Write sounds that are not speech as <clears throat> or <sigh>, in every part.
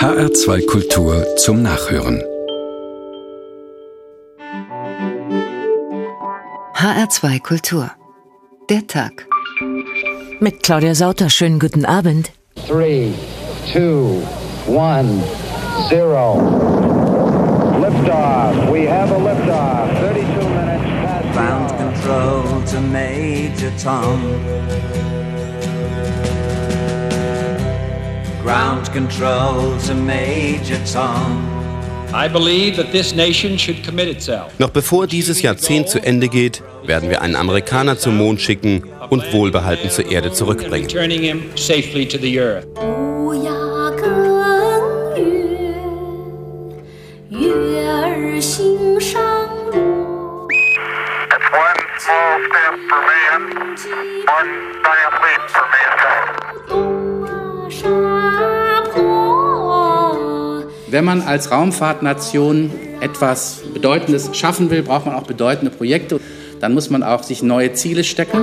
HR2 Kultur zum Nachhören. HR2 Kultur. Der Tag. Mit Claudia Sauter, schönen guten Abend. 3, 2, 1, 0. Liftoff. We have a liftoff. 32 minutes past Ground control to Major Tom. Ground control to Major Tom. I believe that this nation should commit itself. Noch bevor dieses Jahrzehnt zu Ende geht, werden wir einen Amerikaner zum Mond schicken und wohlbehalten zur Erde zurückbringen. It's one small step for man, one giant leap for man. Wenn man als Raumfahrtnation etwas Bedeutendes schaffen will, braucht man auch bedeutende Projekte. Dann muss man auch sich neue Ziele stecken.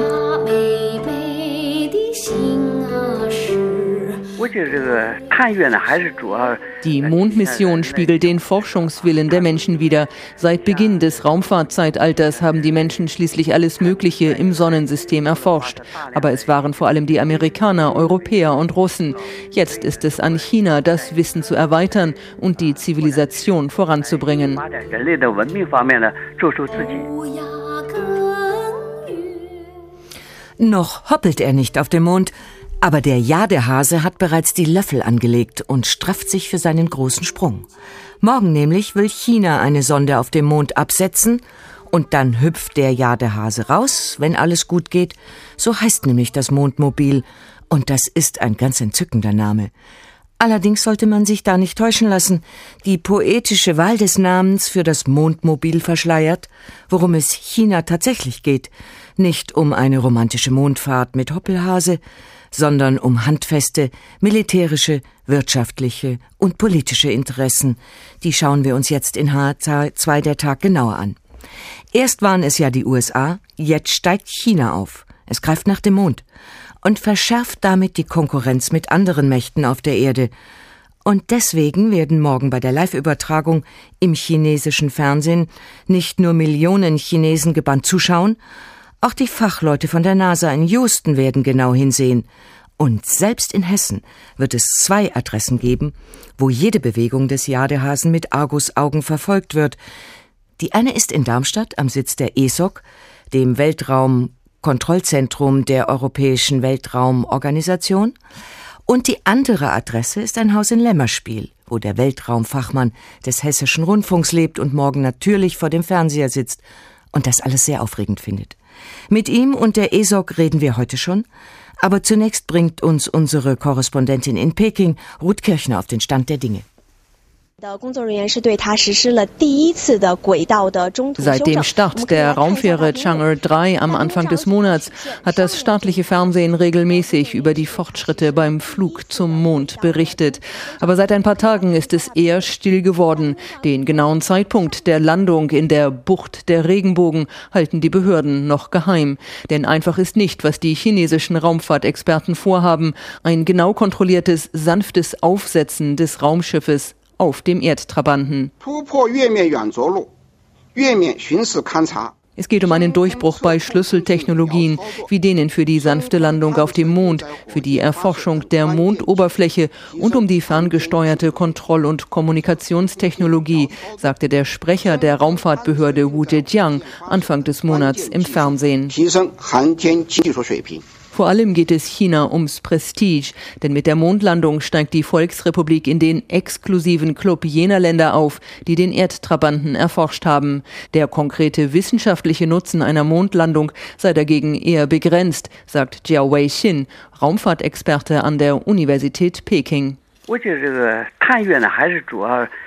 Die Mondmission spiegelt den Forschungswillen der Menschen wider. Seit Beginn des Raumfahrtzeitalters haben die Menschen schließlich alles Mögliche im Sonnensystem erforscht. Aber es waren vor allem die Amerikaner, Europäer und Russen. Jetzt ist es an China, das Wissen zu erweitern und die Zivilisation voranzubringen. Noch hoppelt er nicht auf dem Mond, aber der Jadehase hat bereits die Löffel angelegt und strafft sich für seinen großen Sprung. Morgen nämlich will China eine Sonde auf dem Mond absetzen und dann hüpft der Jadehase raus, wenn alles gut geht. So heißt nämlich das Mondmobil und das ist ein ganz entzückender Name. Allerdings sollte man sich da nicht täuschen lassen. Die poetische Wahl des Namens für das Mondmobil verschleiert, worum es China tatsächlich geht. Nicht um eine romantische Mondfahrt mit Hoppelhase, sondern um handfeste militärische, wirtschaftliche und politische Interessen. Die schauen wir uns jetzt in H2 der Tag genauer an. Erst waren es ja die USA, jetzt steigt China auf. Es greift nach dem Mond und verschärft damit die Konkurrenz mit anderen Mächten auf der Erde. Und deswegen werden morgen bei der Live-Übertragung im chinesischen Fernsehen nicht nur Millionen Chinesen gebannt zuschauen, auch die Fachleute von der NASA in Houston werden genau hinsehen. Und selbst in Hessen wird es zwei Adressen geben, wo jede Bewegung des Jadehasen mit Argusaugen verfolgt wird. Die eine ist in Darmstadt am Sitz der ESOC, dem Weltraumkontrollzentrum der Europäischen Weltraumorganisation, und die andere Adresse ist ein Haus in Lämmerspiel, wo der Weltraumfachmann des Hessischen Rundfunks lebt und morgen natürlich vor dem Fernseher sitzt und das alles sehr aufregend findet. Mit ihm und der ESOC reden wir heute schon, aber zunächst bringt uns unsere Korrespondentin in Peking, Ruth Kirchner, auf den Stand der Dinge. Seit 正 dem Start der Raumfähre Chang'e 3 am Anfang des Monats hat das staatliche Fernsehen regelmäßig über die Fortschritte beim Flug zum Mond berichtet. Aber seit ein paar Tagen ist es eher still geworden. Den genauen Zeitpunkt der Landung in der Bucht der Regenbogen halten die Behörden noch geheim. Denn einfach ist nicht, was die chinesischen Raumfahrtexperten vorhaben. Ein genau kontrolliertes, sanftes Aufsetzen des Raumschiffes auf dem Erdtrabanten. Es geht um einen Durchbruch bei Schlüsseltechnologien, wie denen für die sanfte Landung auf dem Mond, für die Erforschung der Mondoberfläche und um die ferngesteuerte Kontroll- und Kommunikationstechnologie, sagte der Sprecher der Raumfahrtbehörde Wu Zhejiang Anfang des Monats im Fernsehen. Vor allem geht es China ums Prestige, denn mit der Mondlandung steigt die Volksrepublik in den exklusiven Club jener Länder auf, die den Erdtrabanten erforscht haben. Der konkrete wissenschaftliche Nutzen einer Mondlandung sei dagegen eher begrenzt, sagt Jiao Wei-Xin, Raumfahrtexperte an der Universität Peking.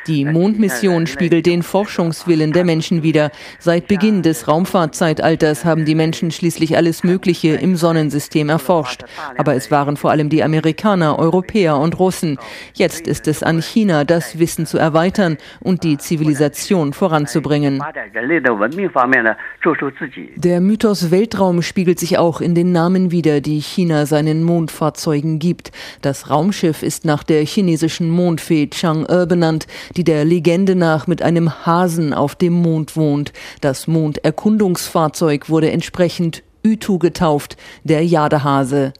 Die Mondmission spiegelt den Forschungswillen der Menschen wider. Seit Beginn des Raumfahrtzeitalters haben die Menschen schließlich alles Mögliche im Sonnensystem erforscht. Aber es waren vor allem die Amerikaner, Europäer und Russen. Jetzt ist es an China, das Wissen zu erweitern und die Zivilisation voranzubringen. Der Mythos Weltraum spiegelt sich auch in den Namen wider, die China seinen Mondfahrzeugen gibt. Das Raumschiff ist nach der chinesischen Mondfee Chang'e benannt, die der Legende nach mit einem Hasen auf dem Mond wohnt. Das Monderkundungsfahrzeug wurde entsprechend Ütu getauft, der Jadehase.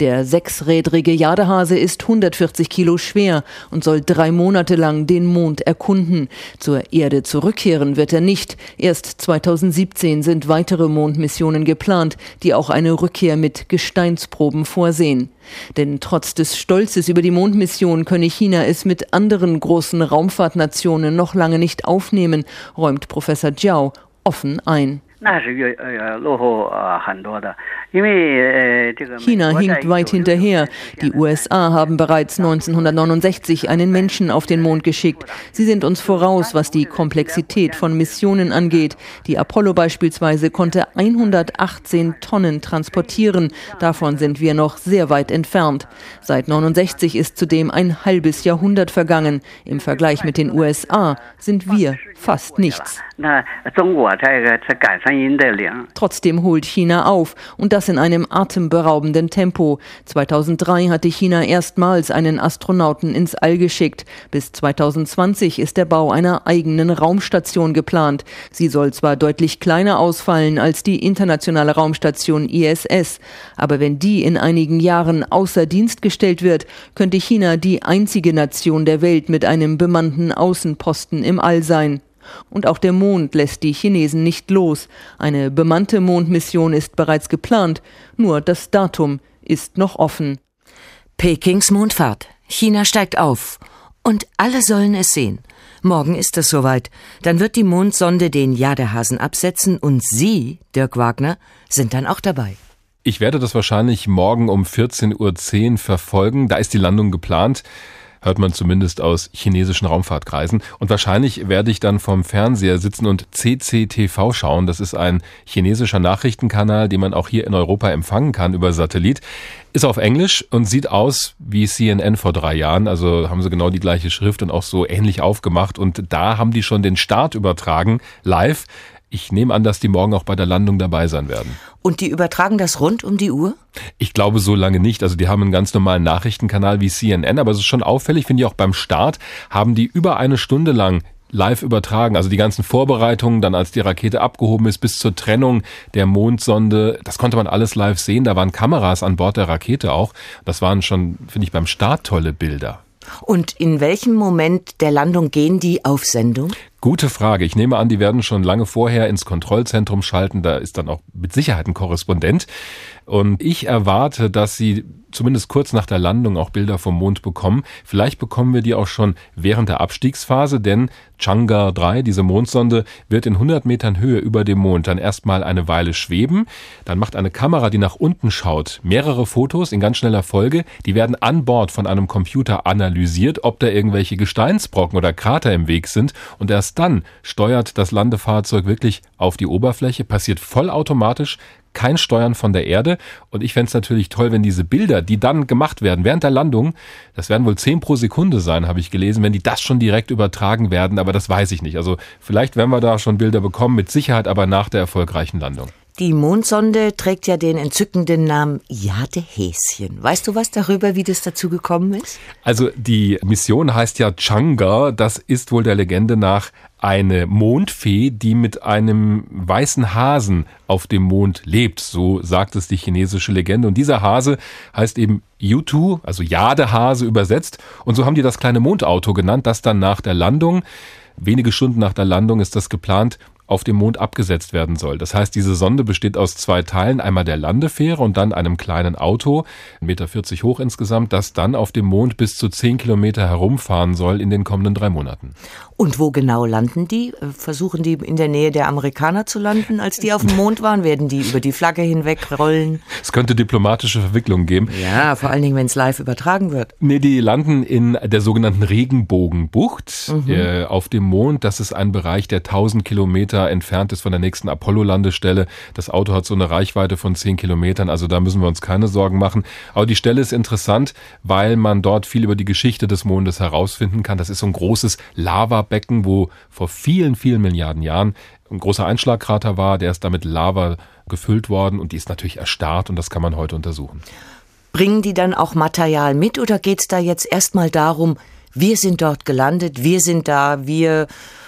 Der sechsrädrige Jadehase ist 140 Kilo schwer und soll drei Monate lang den Mond erkunden. Zur Erde zurückkehren wird er nicht. Erst 2017 sind weitere Mondmissionen geplant, die auch eine Rückkehr mit Gesteinsproben vorsehen. Denn trotz des Stolzes über die Mondmission könne China es mit anderen großen Raumfahrtnationen noch lange nicht aufnehmen, räumt Professor Jiao offen ein. China hinkt weit hinterher. Die USA haben bereits 1969 einen Menschen auf den Mond geschickt. Sie sind uns voraus, was die Komplexität von Missionen angeht. Die Apollo beispielsweise konnte 118 Tonnen transportieren. Davon sind wir noch sehr weit entfernt. Seit 69 ist zudem ein halbes Jahrhundert vergangen. Im Vergleich mit den USA sind wir fast nichts. Trotzdem holt China auf und das in einem atemberaubenden Tempo. 2003 hatte China erstmals einen Astronauten ins All geschickt. Bis 2020 ist der Bau einer eigenen Raumstation geplant. Sie soll zwar deutlich kleiner ausfallen als die internationale Raumstation ISS, aber wenn die in einigen Jahren außer Dienst gestellt wird, könnte China die einzige Nation der Welt mit einem bemannten Außenposten im All sein. Und auch der Mond lässt die Chinesen nicht los. Eine bemannte Mondmission ist bereits geplant, nur das Datum ist noch offen. Pekings Mondfahrt. China steigt auf. Und alle sollen es sehen. Morgen ist es soweit. Dann wird die Mondsonde den Jadehasen absetzen und Sie, Dirk Wagner, sind dann auch dabei. Ich werde das wahrscheinlich morgen um 14.10 Uhr verfolgen. Da ist die Landung geplant hört man zumindest aus chinesischen Raumfahrtkreisen. Und wahrscheinlich werde ich dann vom Fernseher sitzen und CCTV schauen. Das ist ein chinesischer Nachrichtenkanal, den man auch hier in Europa empfangen kann über Satellit. Ist auf Englisch und sieht aus wie CNN vor drei Jahren. Also haben sie genau die gleiche Schrift und auch so ähnlich aufgemacht. Und da haben die schon den Start übertragen, live. Ich nehme an, dass die morgen auch bei der Landung dabei sein werden. Und die übertragen das rund um die Uhr? Ich glaube so lange nicht. Also die haben einen ganz normalen Nachrichtenkanal wie CNN, aber es ist schon auffällig, finde ich auch beim Start, haben die über eine Stunde lang live übertragen. Also die ganzen Vorbereitungen, dann als die Rakete abgehoben ist, bis zur Trennung der Mondsonde, das konnte man alles live sehen. Da waren Kameras an Bord der Rakete auch. Das waren schon, finde ich, beim Start tolle Bilder. Und in welchem Moment der Landung gehen die auf Sendung? Gute Frage. Ich nehme an, die werden schon lange vorher ins Kontrollzentrum schalten. Da ist dann auch mit Sicherheit ein Korrespondent. Und ich erwarte, dass sie zumindest kurz nach der Landung auch Bilder vom Mond bekommen. Vielleicht bekommen wir die auch schon während der Abstiegsphase, denn Chang'e 3, diese Mondsonde, wird in 100 Metern Höhe über dem Mond dann erstmal eine Weile schweben. Dann macht eine Kamera, die nach unten schaut, mehrere Fotos in ganz schneller Folge. Die werden an Bord von einem Computer analysiert, ob da irgendwelche Gesteinsbrocken oder Krater im Weg sind. Und erst dann steuert das Landefahrzeug wirklich auf die Oberfläche, passiert vollautomatisch, kein Steuern von der Erde. Und ich fände es natürlich toll, wenn diese Bilder, die dann gemacht werden während der Landung, das werden wohl zehn pro Sekunde sein, habe ich gelesen, wenn die das schon direkt übertragen werden, aber das weiß ich nicht. Also vielleicht werden wir da schon Bilder bekommen, mit Sicherheit aber nach der erfolgreichen Landung. Die Mondsonde trägt ja den entzückenden Namen Jadehäschen. Weißt du was darüber, wie das dazu gekommen ist? Also die Mission heißt ja Chang'e. Das ist wohl der Legende nach eine Mondfee, die mit einem weißen Hasen auf dem Mond lebt. So sagt es die chinesische Legende. Und dieser Hase heißt eben Yutu, also Jadehase übersetzt. Und so haben die das kleine Mondauto genannt, das dann nach der Landung Wenige Stunden nach der Landung ist das geplant, auf dem Mond abgesetzt werden soll. Das heißt, diese Sonde besteht aus zwei Teilen, einmal der Landefähre und dann einem kleinen Auto, 1,40 Meter hoch insgesamt, das dann auf dem Mond bis zu 10 Kilometer herumfahren soll in den kommenden drei Monaten. Und wo genau landen die? Versuchen die in der Nähe der Amerikaner zu landen, als die auf dem Mond waren? Werden die über die Flagge hinweg rollen? Es könnte diplomatische Verwicklungen geben. Ja, vor allen Dingen, wenn es live übertragen wird. Nee, die landen in der sogenannten Regenbogenbucht mhm. äh, auf dem Mond. Das ist ein Bereich, der 1000 Kilometer Kilometer entfernt ist von der nächsten Apollo-Landestelle. Das Auto hat so eine Reichweite von zehn Kilometern, also da müssen wir uns keine Sorgen machen. Aber die Stelle ist interessant, weil man dort viel über die Geschichte des Mondes herausfinden kann. Das ist so ein großes Lavabecken, wo vor vielen, vielen Milliarden Jahren ein großer Einschlagkrater war, der ist damit Lava gefüllt worden und die ist natürlich erstarrt und das kann man heute untersuchen. Bringen die dann auch Material mit oder geht es da jetzt erstmal darum, wir sind dort gelandet, wir sind da, wir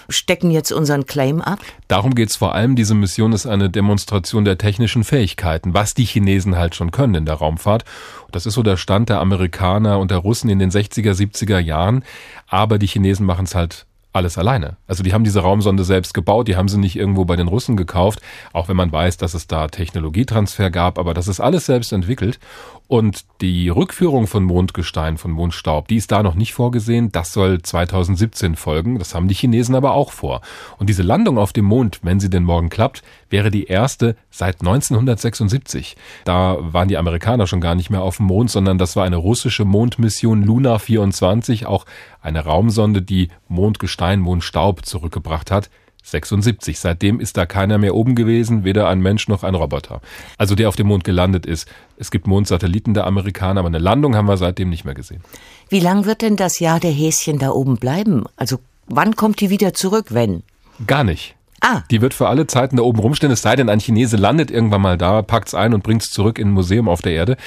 stecken jetzt unseren Claim ab? Darum geht's vor allem. Diese Mission ist eine Demonstration der technischen Fähigkeiten, was die Chinesen halt schon können in der Raumfahrt. Das ist so der Stand der Amerikaner und der Russen in den 60er, 70er Jahren. Aber die Chinesen machen es halt alles alleine. Also die haben diese Raumsonde selbst gebaut, die haben sie nicht irgendwo bei den Russen gekauft, auch wenn man weiß, dass es da Technologietransfer gab, aber das ist alles selbst entwickelt. Und die Rückführung von Mondgestein, von Mondstaub, die ist da noch nicht vorgesehen. Das soll 2017 folgen. Das haben die Chinesen aber auch vor. Und diese Landung auf dem Mond, wenn sie denn morgen klappt, wäre die erste seit 1976. Da waren die Amerikaner schon gar nicht mehr auf dem Mond, sondern das war eine russische Mondmission Luna 24, auch eine Raumsonde, die Mondgestein, Mondstaub zurückgebracht hat. 76. Seitdem ist da keiner mehr oben gewesen, weder ein Mensch noch ein Roboter. Also der auf dem Mond gelandet ist. Es gibt Mondsatelliten der Amerikaner, aber eine Landung haben wir seitdem nicht mehr gesehen. Wie lang wird denn das Jahr der Häschen da oben bleiben? Also wann kommt die wieder zurück, wenn? Gar nicht. Ah. Die wird für alle Zeiten da oben rumstehen, es sei denn, ein Chinese landet irgendwann mal da, packt's ein und bringt's zurück in ein Museum auf der Erde.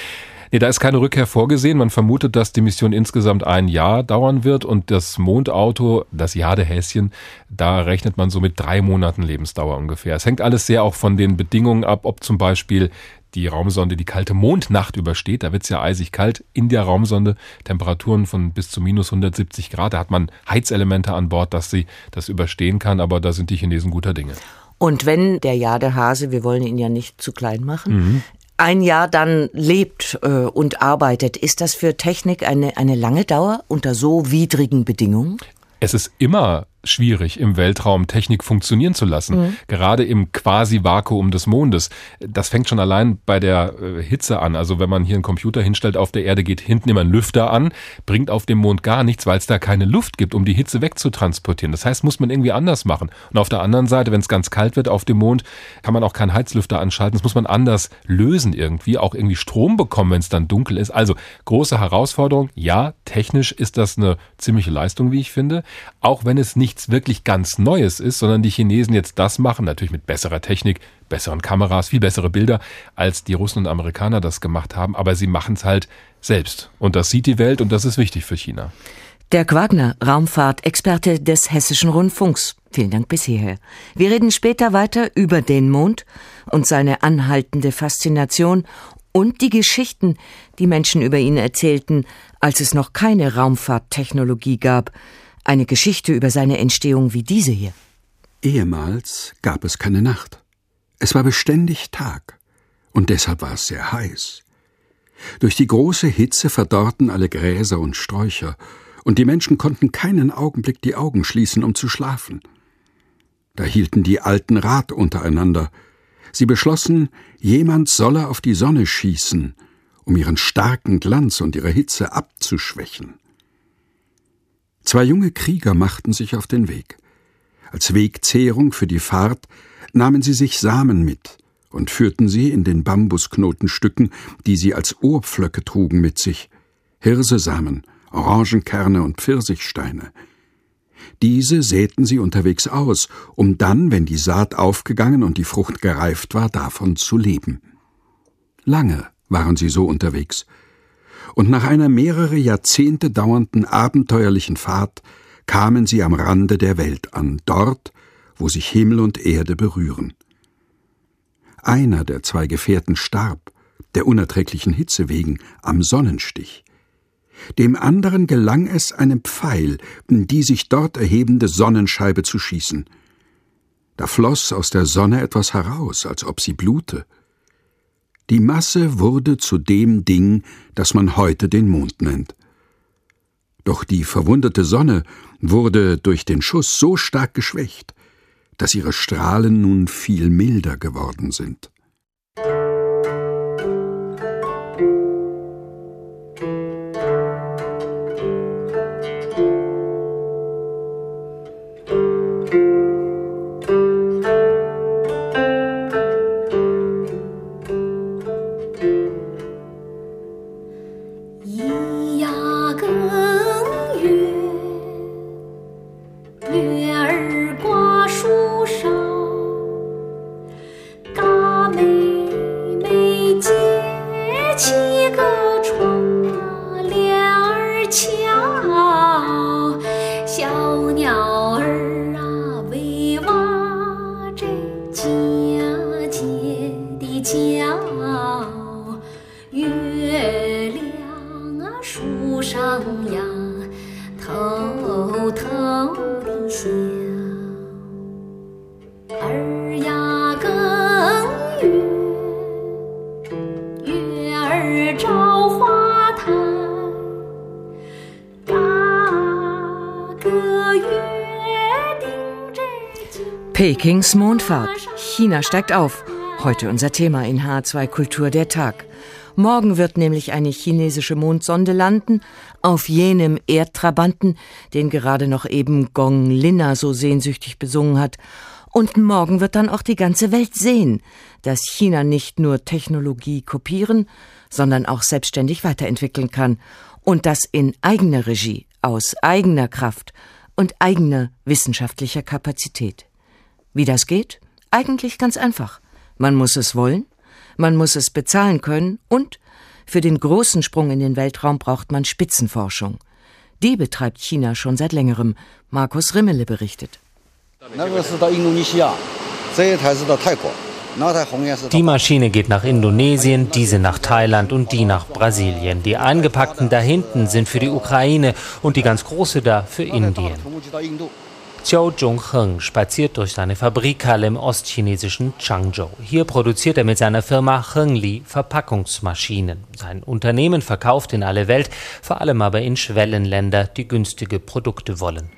Nee, da ist keine Rückkehr vorgesehen. Man vermutet, dass die Mission insgesamt ein Jahr dauern wird und das Mondauto, das Jahr der Häschen, da rechnet man so mit drei Monaten Lebensdauer ungefähr. Es hängt alles sehr auch von den Bedingungen ab, ob zum Beispiel die Raumsonde die kalte Mondnacht übersteht. Da wird's ja eisig kalt in der Raumsonde. Temperaturen von bis zu minus 170 Grad. Da hat man Heizelemente an Bord, dass sie das überstehen kann. Aber da sind die Chinesen guter Dinge. Und wenn der Jadehase, wir wollen ihn ja nicht zu klein machen, mhm ein Jahr dann lebt äh, und arbeitet, ist das für Technik eine, eine lange Dauer unter so widrigen Bedingungen? Es ist immer schwierig, im Weltraum Technik funktionieren zu lassen. Mhm. Gerade im Quasi-Vakuum des Mondes. Das fängt schon allein bei der äh, Hitze an. Also wenn man hier einen Computer hinstellt auf der Erde, geht hinten immer ein Lüfter an, bringt auf dem Mond gar nichts, weil es da keine Luft gibt, um die Hitze wegzutransportieren. Das heißt, muss man irgendwie anders machen. Und auf der anderen Seite, wenn es ganz kalt wird auf dem Mond, kann man auch keinen Heizlüfter anschalten. Das muss man anders lösen irgendwie, auch irgendwie Strom bekommen, wenn es dann dunkel ist. Also große Herausforderung. Ja, technisch ist das eine ziemliche Leistung, wie ich finde. Auch wenn es nicht nichts wirklich ganz Neues ist, sondern die Chinesen jetzt das machen, natürlich mit besserer Technik, besseren Kameras, viel bessere Bilder, als die Russen und Amerikaner das gemacht haben, aber sie machen es halt selbst. Und das sieht die Welt und das ist wichtig für China. Dirk Wagner, Raumfahrtexperte des Hessischen Rundfunks. Vielen Dank bis hierher. Wir reden später weiter über den Mond und seine anhaltende Faszination und die Geschichten, die Menschen über ihn erzählten, als es noch keine Raumfahrttechnologie gab. Eine Geschichte über seine Entstehung wie diese hier. Ehemals gab es keine Nacht. Es war beständig Tag. Und deshalb war es sehr heiß. Durch die große Hitze verdorrten alle Gräser und Sträucher, und die Menschen konnten keinen Augenblick die Augen schließen, um zu schlafen. Da hielten die Alten Rat untereinander. Sie beschlossen, jemand solle auf die Sonne schießen, um ihren starken Glanz und ihre Hitze abzuschwächen. Zwei junge Krieger machten sich auf den Weg. Als Wegzehrung für die Fahrt nahmen sie sich Samen mit und führten sie in den Bambusknotenstücken, die sie als Ohrpflöcke trugen, mit sich. Hirsesamen, Orangenkerne und Pfirsichsteine. Diese säten sie unterwegs aus, um dann, wenn die Saat aufgegangen und die Frucht gereift war, davon zu leben. Lange waren sie so unterwegs, und nach einer mehrere Jahrzehnte dauernden abenteuerlichen Fahrt kamen sie am Rande der Welt an, dort, wo sich Himmel und Erde berühren. Einer der zwei Gefährten starb, der unerträglichen Hitze wegen, am Sonnenstich. Dem anderen gelang es, einen Pfeil in die sich dort erhebende Sonnenscheibe zu schießen. Da floss aus der Sonne etwas heraus, als ob sie blute. Die Masse wurde zu dem Ding, das man heute den Mond nennt. Doch die verwundete Sonne wurde durch den Schuss so stark geschwächt, dass ihre Strahlen nun viel milder geworden sind. Pekings Mondfahrt. China steigt auf. Heute unser Thema in H2 Kultur der Tag. Morgen wird nämlich eine chinesische Mondsonde landen, auf jenem Erdtrabanten, den gerade noch eben Gong Linna so sehnsüchtig besungen hat. Und morgen wird dann auch die ganze Welt sehen, dass China nicht nur Technologie kopieren, sondern auch selbstständig weiterentwickeln kann. Und das in eigener Regie, aus eigener Kraft und eigener wissenschaftlicher Kapazität. Wie das geht? Eigentlich ganz einfach. Man muss es wollen, man muss es bezahlen können und für den großen Sprung in den Weltraum braucht man Spitzenforschung. Die betreibt China schon seit längerem. Markus Rimmele berichtet. Die Maschine geht nach Indonesien, diese nach Thailand und die nach Brasilien. Die eingepackten da hinten sind für die Ukraine und die ganz große da für Indien. Xiao Zhongheng spaziert durch seine Fabrikhalle im ostchinesischen Changzhou. Hier produziert er mit seiner Firma Hengli Verpackungsmaschinen. Sein Unternehmen verkauft in alle Welt, vor allem aber in Schwellenländer, die günstige Produkte wollen.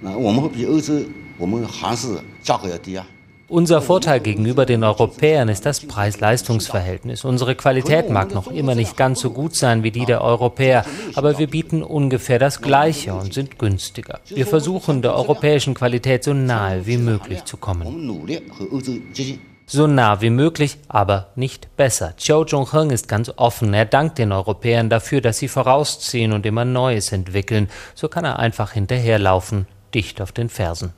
Unser Vorteil gegenüber den Europäern ist das Preis-Leistungs-Verhältnis. Unsere Qualität mag noch immer nicht ganz so gut sein wie die der Europäer, aber wir bieten ungefähr das Gleiche und sind günstiger. Wir versuchen, der europäischen Qualität so nahe wie möglich zu kommen so nah wie möglich, aber nicht besser. Chiao Zhongheng ist ganz offen. Er dankt den Europäern dafür, dass sie vorausziehen und immer Neues entwickeln. So kann er einfach hinterherlaufen dicht auf den Fersen.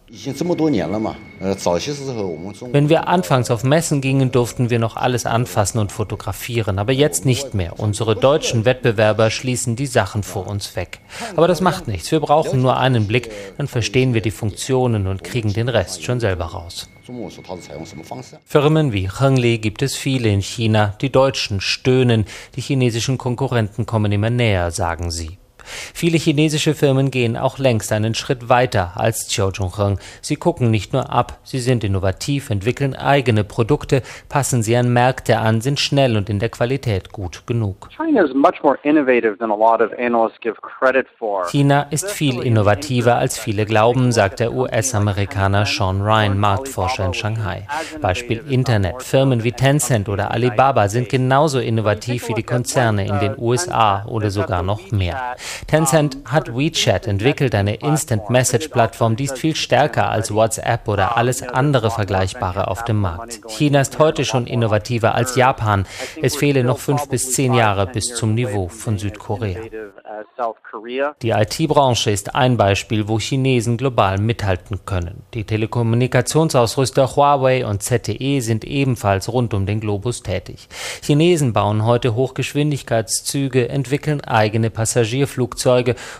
Wenn wir anfangs auf Messen gingen, durften wir noch alles anfassen und fotografieren, aber jetzt nicht mehr. Unsere deutschen Wettbewerber schließen die Sachen vor uns weg. Aber das macht nichts. Wir brauchen nur einen Blick, dann verstehen wir die Funktionen und kriegen den Rest schon selber raus. Firmen wie Hengli gibt es viele in China. Die Deutschen stöhnen, die chinesischen Konkurrenten kommen immer näher, sagen sie. Viele chinesische Firmen gehen auch längst einen Schritt weiter als Chiu Zhongheng. Sie gucken nicht nur ab, sie sind innovativ, entwickeln eigene Produkte, passen sie an Märkte an, sind schnell und in der Qualität gut genug. China ist viel innovativer als viele glauben, sagt der US-Amerikaner Sean Ryan, Marktforscher in Shanghai. Beispiel Internet. Firmen wie Tencent oder Alibaba sind genauso innovativ wie die Konzerne in den USA oder sogar noch mehr. Tencent hat WeChat entwickelt, eine Instant-Message-Plattform, die ist viel stärker als WhatsApp oder alles andere Vergleichbare auf dem Markt. China ist heute schon innovativer als Japan. Es fehle noch fünf bis zehn Jahre bis zum Niveau von Südkorea. Die IT-Branche ist ein Beispiel, wo Chinesen global mithalten können. Die Telekommunikationsausrüster Huawei und ZTE sind ebenfalls rund um den Globus tätig. Chinesen bauen heute Hochgeschwindigkeitszüge, entwickeln eigene Passagierflugzeuge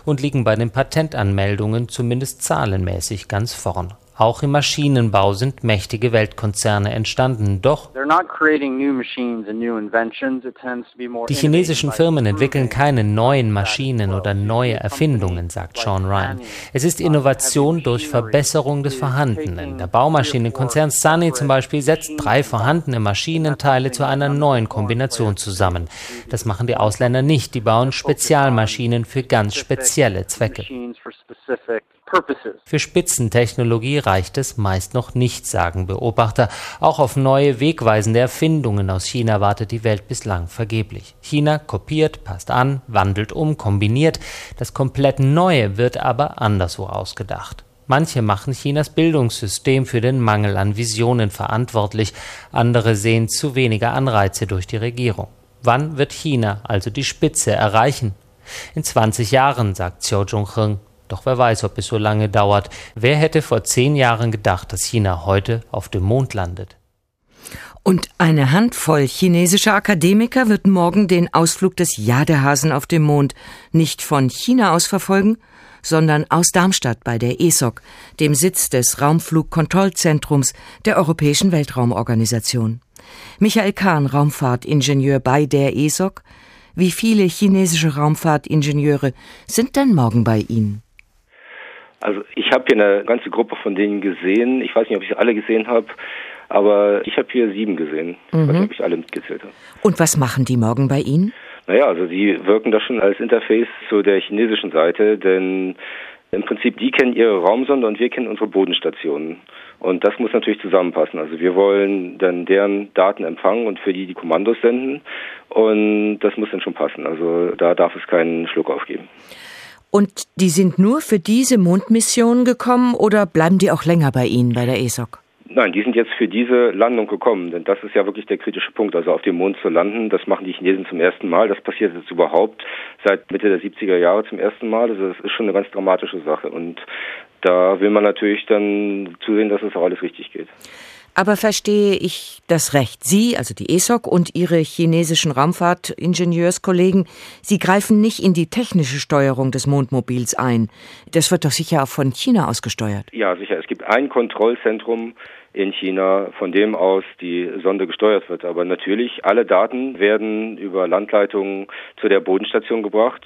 und liegen bei den Patentanmeldungen zumindest zahlenmäßig ganz vorn. Auch im Maschinenbau sind mächtige Weltkonzerne entstanden, doch They're not creating new machines and new inventions. It tends to be more Die chinesischen Firmen entwickeln keine neuen Maschinen oder neue Erfindungen, sagt Sean Ryan. Es ist Innovation durch Verbesserung des Vorhandenen. Der Baumaschinenkonzern Sunny zum Beispiel setzt drei vorhandene Maschinenteile zu einer neuen Kombination zusammen. Das machen die Ausländer nicht. Die bauen Spezialmaschinen für ganz spezielle Zwecke. Für Spitzentechnologie reicht es meist noch nicht, sagen Beobachter. Auch auf neue, wegweisende Erfindungen aus China wartet die Welt bislang vergeblich. China kopiert, passt an, wandelt um, kombiniert. Das komplett Neue wird aber anderswo ausgedacht. Manche machen Chinas Bildungssystem für den Mangel an Visionen verantwortlich, andere sehen zu wenige Anreize durch die Regierung. Wann wird China also die Spitze erreichen? In 20 Jahren, sagt Xiao Zhongheng. Doch wer weiß, ob es so lange dauert. Wer hätte vor zehn Jahren gedacht, dass China heute auf dem Mond landet? Und eine Handvoll chinesischer Akademiker wird morgen den Ausflug des Jadehasen auf dem Mond nicht von China aus verfolgen, sondern aus Darmstadt bei der ESOC, dem Sitz des Raumflugkontrollzentrums der Europäischen Weltraumorganisation. Michael Kahn, Raumfahrtingenieur bei der ESOC. Wie viele chinesische Raumfahrtingenieure sind denn morgen bei Ihnen? Also ich habe hier eine ganze Gruppe von denen gesehen. Ich weiß nicht, ob ich sie alle gesehen habe, aber ich habe hier sieben gesehen. Mhm. Ich weiß nicht, ob ich alle mitgezählt habe. Und was machen die morgen bei Ihnen? Naja, also sie wirken da schon als Interface zu der chinesischen Seite, denn im Prinzip die kennen ihre Raumsonde und wir kennen unsere Bodenstationen. Und das muss natürlich zusammenpassen. Also wir wollen dann deren Daten empfangen und für die die Kommandos senden. Und das muss dann schon passen. Also da darf es keinen Schluck aufgeben. Und die sind nur für diese Mondmission gekommen oder bleiben die auch länger bei Ihnen bei der ESOC? Nein, die sind jetzt für diese Landung gekommen, denn das ist ja wirklich der kritische Punkt. Also auf dem Mond zu landen, das machen die Chinesen zum ersten Mal. Das passiert jetzt überhaupt seit Mitte der 70er Jahre zum ersten Mal. Also das ist schon eine ganz dramatische Sache. Und da will man natürlich dann zusehen, dass es auch alles richtig geht. Aber verstehe ich das recht? Sie, also die ESOC und Ihre chinesischen Raumfahrtingenieurskollegen, Sie greifen nicht in die technische Steuerung des Mondmobils ein. Das wird doch sicher auch von China aus gesteuert. Ja, sicher. Es gibt ein Kontrollzentrum in China, von dem aus die Sonde gesteuert wird. Aber natürlich, alle Daten werden über Landleitungen zu der Bodenstation gebracht,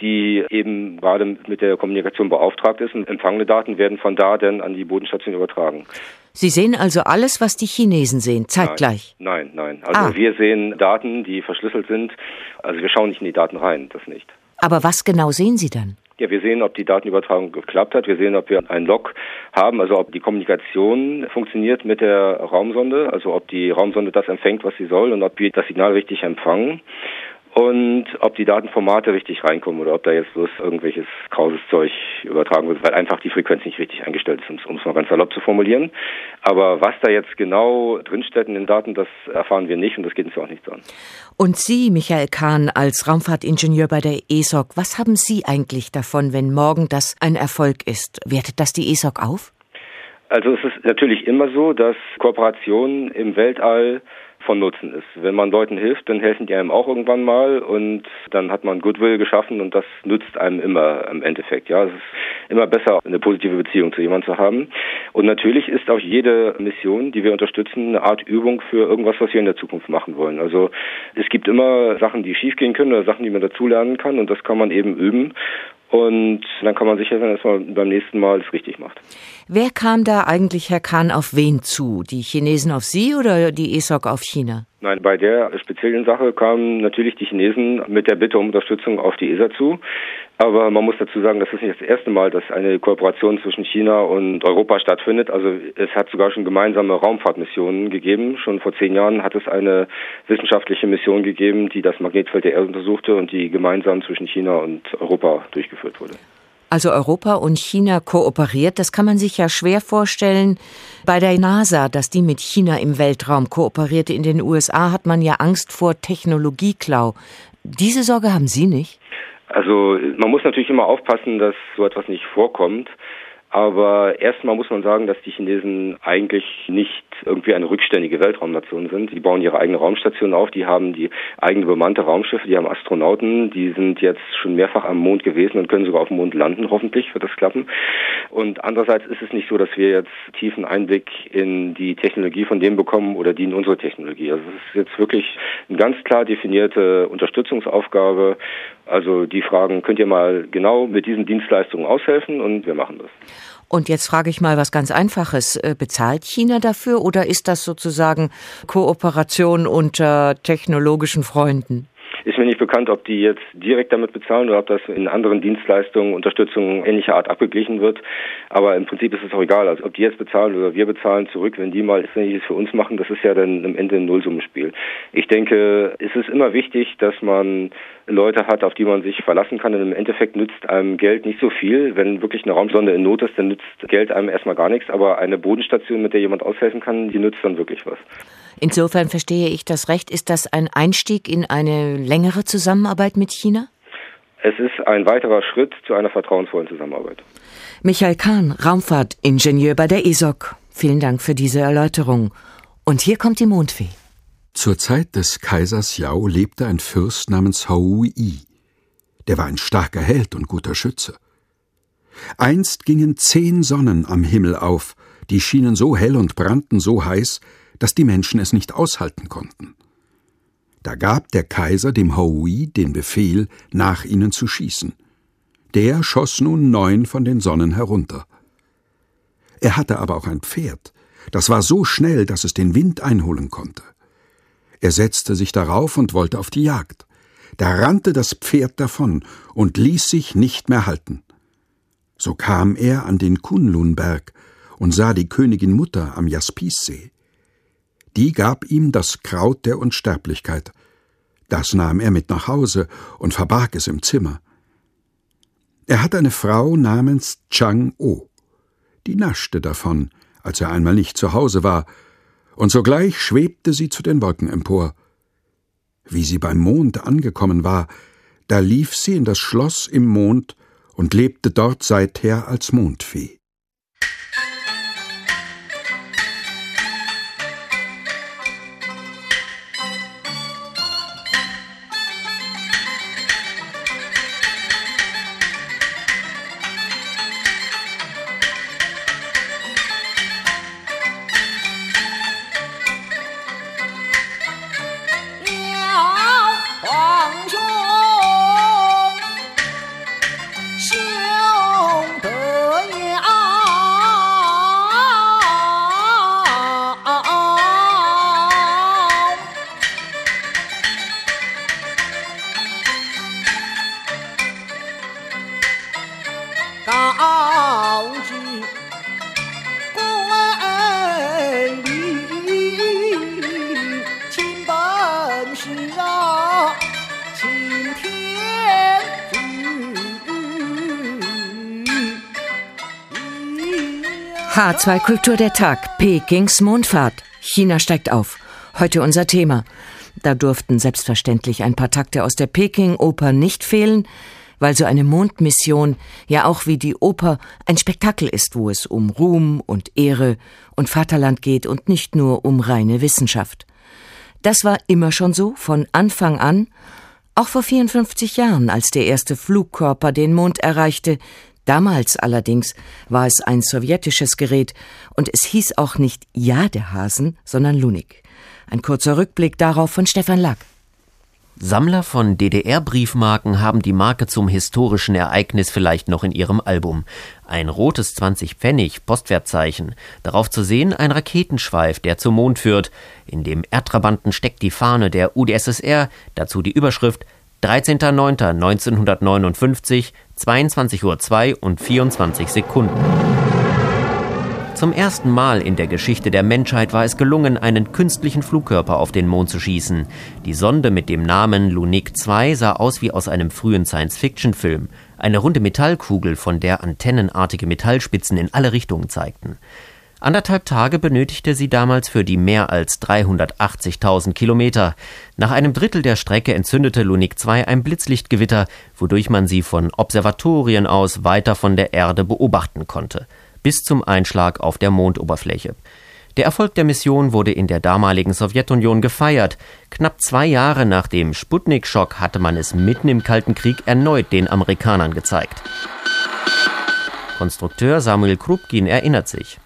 die eben gerade mit der Kommunikation beauftragt ist. Und empfangene Daten werden von da dann an die Bodenstation übertragen. Sie sehen also alles, was die Chinesen sehen, zeitgleich? Nein, nein. nein. Also ah. wir sehen Daten, die verschlüsselt sind. Also wir schauen nicht in die Daten rein, das nicht. Aber was genau sehen Sie dann? Ja, wir sehen, ob die Datenübertragung geklappt hat. Wir sehen, ob wir ein Log haben, also ob die Kommunikation funktioniert mit der Raumsonde, also ob die Raumsonde das empfängt, was sie soll und ob wir das Signal richtig empfangen und ob die Datenformate richtig reinkommen oder ob da jetzt bloß irgendwelches krauses Zeug übertragen wird, weil einfach die Frequenz nicht richtig eingestellt ist, um es mal ganz salopp zu formulieren. Aber was da jetzt genau drinsteht in den Daten, das erfahren wir nicht und das geht uns auch nichts an. Und Sie, Michael Kahn, als Raumfahrtingenieur bei der ESOC, was haben Sie eigentlich davon, wenn morgen das ein Erfolg ist? Wertet das die ESOC auf? Also es ist natürlich immer so, dass Kooperationen im Weltall von Nutzen ist. Wenn man Leuten hilft, dann helfen die einem auch irgendwann mal und dann hat man Goodwill geschaffen und das nützt einem immer im Endeffekt. Ja, es ist immer besser, eine positive Beziehung zu jemandem zu haben. Und natürlich ist auch jede Mission, die wir unterstützen, eine Art Übung für irgendwas, was wir in der Zukunft machen wollen. Also es gibt immer Sachen, die schiefgehen können oder Sachen, die man dazulernen kann und das kann man eben üben. Und dann kann man sicher sein, dass man beim nächsten Mal es richtig macht. Wer kam da eigentlich, Herr Kahn, auf wen zu? Die Chinesen auf Sie oder die ESOC auf China? Nein, bei der speziellen Sache kamen natürlich die Chinesen mit der Bitte um Unterstützung auf die ESA zu. Aber man muss dazu sagen, das ist nicht das erste Mal, dass eine Kooperation zwischen China und Europa stattfindet. Also es hat sogar schon gemeinsame Raumfahrtmissionen gegeben. Schon vor zehn Jahren hat es eine wissenschaftliche Mission gegeben, die das Magnetfeld der Erde untersuchte und die gemeinsam zwischen China und Europa durchgeführt wurde. Also Europa und China kooperiert, das kann man sich ja schwer vorstellen. Bei der NASA, dass die mit China im Weltraum kooperierte, in den USA hat man ja Angst vor Technologieklau. Diese Sorge haben Sie nicht? Also man muss natürlich immer aufpassen, dass so etwas nicht vorkommt. Aber erstmal muss man sagen, dass die Chinesen eigentlich nicht irgendwie eine rückständige Weltraumnation sind. Die bauen ihre eigene Raumstation auf, die haben die eigene bemannte Raumschiffe, die haben Astronauten, die sind jetzt schon mehrfach am Mond gewesen und können sogar auf dem Mond landen, hoffentlich wird das klappen. Und andererseits ist es nicht so, dass wir jetzt tiefen Einblick in die Technologie von denen bekommen oder die in unsere Technologie. Also es ist jetzt wirklich eine ganz klar definierte Unterstützungsaufgabe. Also die fragen, könnt ihr mal genau mit diesen Dienstleistungen aushelfen und wir machen das. Und jetzt frage ich mal was ganz Einfaches. Äh, bezahlt China dafür oder ist das sozusagen Kooperation unter technologischen Freunden? Ist mir nicht bekannt, ob die jetzt direkt damit bezahlen oder ob das in anderen Dienstleistungen, Unterstützung ähnlicher Art abgeglichen wird. Aber im Prinzip ist es auch egal. Also ob die jetzt bezahlen oder wir bezahlen zurück, wenn die mal Ähnliches für uns machen, das ist ja dann am Ende ein Nullsummenspiel. Ich denke, es ist immer wichtig, dass man Leute hat, auf die man sich verlassen kann. Und im Endeffekt nützt einem Geld nicht so viel. Wenn wirklich eine Raumsonde in Not ist, dann nützt Geld einem erstmal gar nichts. Aber eine Bodenstation, mit der jemand aushelfen kann, die nützt dann wirklich was. Insofern verstehe ich das recht. Ist das ein Einstieg in eine längere Zusammenarbeit mit China? Es ist ein weiterer Schritt zu einer vertrauensvollen Zusammenarbeit. Michael Kahn, Raumfahrtingenieur bei der ESOC. Vielen Dank für diese Erläuterung. Und hier kommt die Mondfee. Zur Zeit des Kaisers Yao lebte ein Fürst namens Hou Yi. Der war ein starker Held und guter Schütze. Einst gingen zehn Sonnen am Himmel auf, die schienen so hell und brannten so heiß, dass die Menschen es nicht aushalten konnten. Da gab der Kaiser dem Houi den Befehl, nach ihnen zu schießen. Der schoss nun neun von den Sonnen herunter. Er hatte aber auch ein Pferd, das war so schnell, dass es den Wind einholen konnte. Er setzte sich darauf und wollte auf die Jagd. Da rannte das Pferd davon und ließ sich nicht mehr halten. So kam er an den Kunlunberg und sah die Königin Mutter am Jaspissee. Die gab ihm das Kraut der Unsterblichkeit. Das nahm er mit nach Hause und verbarg es im Zimmer. Er hat eine Frau namens Chang-O. Die naschte davon, als er einmal nicht zu Hause war, und sogleich schwebte sie zu den Wolken empor. Wie sie beim Mond angekommen war, da lief sie in das Schloss im Mond und lebte dort seither als Mondfee. H2 Kultur der Tag, Pekings Mondfahrt. China steigt auf. Heute unser Thema. Da durften selbstverständlich ein paar Takte aus der Peking-Oper nicht fehlen, weil so eine Mondmission ja auch wie die Oper ein Spektakel ist, wo es um Ruhm und Ehre und Vaterland geht und nicht nur um reine Wissenschaft. Das war immer schon so, von Anfang an, auch vor 54 Jahren, als der erste Flugkörper den Mond erreichte, Damals allerdings war es ein sowjetisches Gerät und es hieß auch nicht Jadehasen, sondern Lunik. Ein kurzer Rückblick darauf von Stefan Lack. Sammler von DDR-Briefmarken haben die Marke zum historischen Ereignis vielleicht noch in ihrem Album. Ein rotes 20-Pfennig-Postwertzeichen. Darauf zu sehen ein Raketenschweif, der zum Mond führt. In dem Erdtrabanten steckt die Fahne der UdSSR, dazu die Überschrift 13.09.1959, 22.02 Uhr und 24 Sekunden. Zum ersten Mal in der Geschichte der Menschheit war es gelungen, einen künstlichen Flugkörper auf den Mond zu schießen. Die Sonde mit dem Namen Lunik 2 sah aus wie aus einem frühen Science-Fiction-Film. Eine runde Metallkugel, von der antennenartige Metallspitzen in alle Richtungen zeigten. Anderthalb Tage benötigte sie damals für die mehr als 380.000 Kilometer. Nach einem Drittel der Strecke entzündete Lunik 2 ein Blitzlichtgewitter, wodurch man sie von Observatorien aus weiter von der Erde beobachten konnte, bis zum Einschlag auf der Mondoberfläche. Der Erfolg der Mission wurde in der damaligen Sowjetunion gefeiert. Knapp zwei Jahre nach dem Sputnik-Schock hatte man es mitten im Kalten Krieg erneut den Amerikanern gezeigt. Konstrukteur Samuel Krupkin erinnert sich.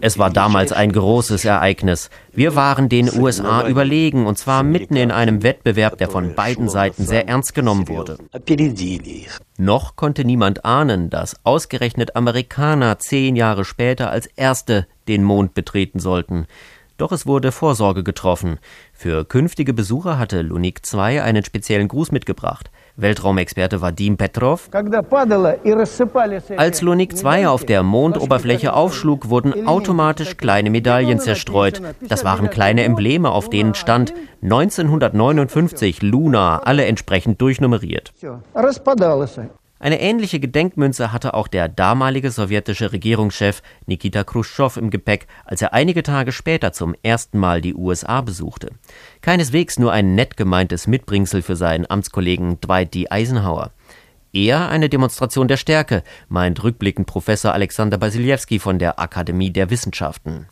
Es war damals ein großes Ereignis. Wir waren den USA überlegen und zwar mitten in einem Wettbewerb, der von beiden Seiten sehr ernst genommen wurde. Noch konnte niemand ahnen, dass ausgerechnet Amerikaner zehn Jahre später als Erste den Mond betreten sollten. Doch es wurde Vorsorge getroffen. Für künftige Besucher hatte Lunik 2 einen speziellen Gruß mitgebracht. Weltraumexperte Vadim Petrov. Als Lunik 2 auf der Mondoberfläche aufschlug, wurden automatisch kleine Medaillen zerstreut. Das waren kleine Embleme, auf denen stand 1959 Luna, alle entsprechend durchnummeriert. Eine ähnliche Gedenkmünze hatte auch der damalige sowjetische Regierungschef Nikita Khrushchev im Gepäck, als er einige Tage später zum ersten Mal die USA besuchte. Keineswegs nur ein nett gemeintes Mitbringsel für seinen Amtskollegen Dwight D. Eisenhower. Eher eine Demonstration der Stärke, meint rückblickend Professor Alexander Basiljewski von der Akademie der Wissenschaften.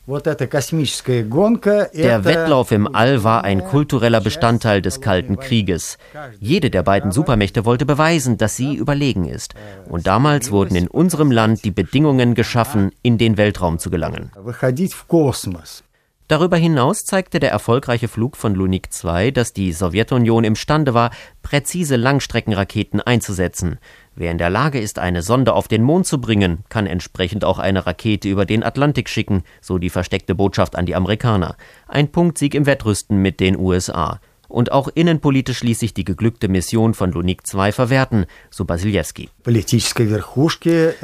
Der Wettlauf im All war ein kultureller Bestandteil des Kalten Krieges. Jede der beiden Supermächte wollte beweisen, dass sie überlegen ist. Und damals wurden in unserem Land die Bedingungen geschaffen, in den Weltraum zu gelangen. Darüber hinaus zeigte der erfolgreiche Flug von Lunik 2, dass die Sowjetunion imstande war, präzise Langstreckenraketen einzusetzen. Wer in der Lage ist, eine Sonde auf den Mond zu bringen, kann entsprechend auch eine Rakete über den Atlantik schicken, so die versteckte Botschaft an die Amerikaner. Ein Punktsieg im Wettrüsten mit den USA. Und auch innenpolitisch ließ sich die geglückte Mission von Lunik II verwerten, so Basiljewski.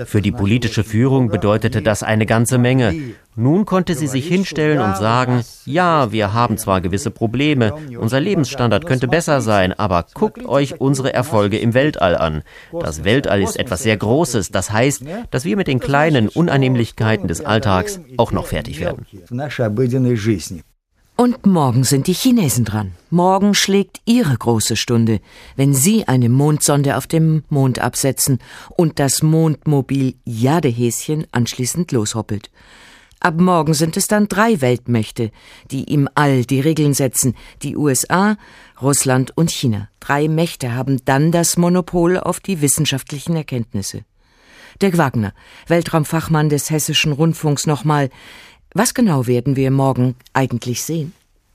Für die politische Führung bedeutete das eine ganze Menge. Nun konnte sie sich hinstellen und sagen, ja, wir haben zwar gewisse Probleme, unser Lebensstandard könnte besser sein, aber guckt euch unsere Erfolge im Weltall an. Das Weltall ist etwas sehr Großes, das heißt, dass wir mit den kleinen Unannehmlichkeiten des Alltags auch noch fertig werden. Und morgen sind die Chinesen dran. Morgen schlägt ihre große Stunde, wenn sie eine Mondsonde auf dem Mond absetzen und das Mondmobil Jadehäschen anschließend loshoppelt. Ab morgen sind es dann drei Weltmächte, die im All die Regeln setzen, die USA, Russland und China. Drei Mächte haben dann das Monopol auf die wissenschaftlichen Erkenntnisse. Dirk Wagner, Weltraumfachmann des Hessischen Rundfunks nochmal, was genau werden wir morgen eigentlich sehen?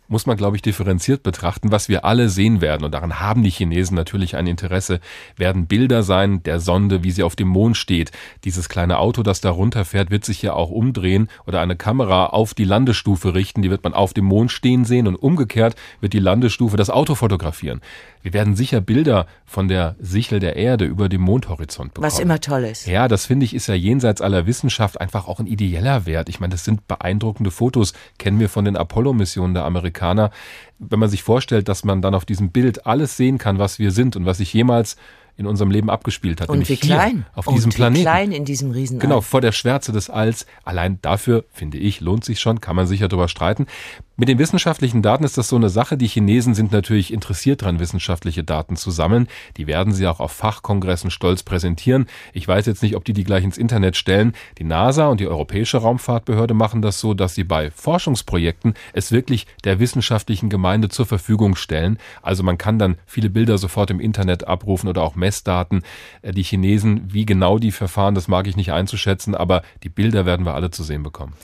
muss man, glaube ich, differenziert betrachten. Was wir alle sehen werden, und daran haben die Chinesen natürlich ein Interesse, werden Bilder sein der Sonde, wie sie auf dem Mond steht. Dieses kleine Auto, das da runterfährt, wird sich ja auch umdrehen oder eine Kamera auf die Landestufe richten. Die wird man auf dem Mond stehen sehen und umgekehrt wird die Landestufe das Auto fotografieren. Wir werden sicher Bilder von der Sichel der Erde über dem Mondhorizont bekommen. Was immer toll ist. Ja, das finde ich ist ja jenseits aller Wissenschaft einfach auch ein ideeller Wert. Ich meine, das sind beeindruckende Fotos, kennen wir von den Apollo-Missionen der Amerikaner. Wenn man sich vorstellt, dass man dann auf diesem Bild alles sehen kann, was wir sind und was sich jemals in unserem Leben abgespielt hat. Und wie klein. Auf und diesem Planeten. Wie klein in diesem Riesenall. Genau, vor der Schwärze des Alls. Allein dafür, finde ich, lohnt sich schon, kann man sicher darüber streiten. Mit den wissenschaftlichen Daten ist das so eine Sache. Die Chinesen sind natürlich interessiert daran, wissenschaftliche Daten zu sammeln. Die werden sie auch auf Fachkongressen stolz präsentieren. Ich weiß jetzt nicht, ob die die gleich ins Internet stellen. Die NASA und die Europäische Raumfahrtbehörde machen das so, dass sie bei Forschungsprojekten es wirklich der wissenschaftlichen Gemeinde zur Verfügung stellen. Also man kann dann viele Bilder sofort im Internet abrufen oder auch Messdaten. Äh, die Chinesen, wie genau die verfahren, das mag ich nicht einzuschätzen, aber die Bilder werden wir alle zu sehen bekommen.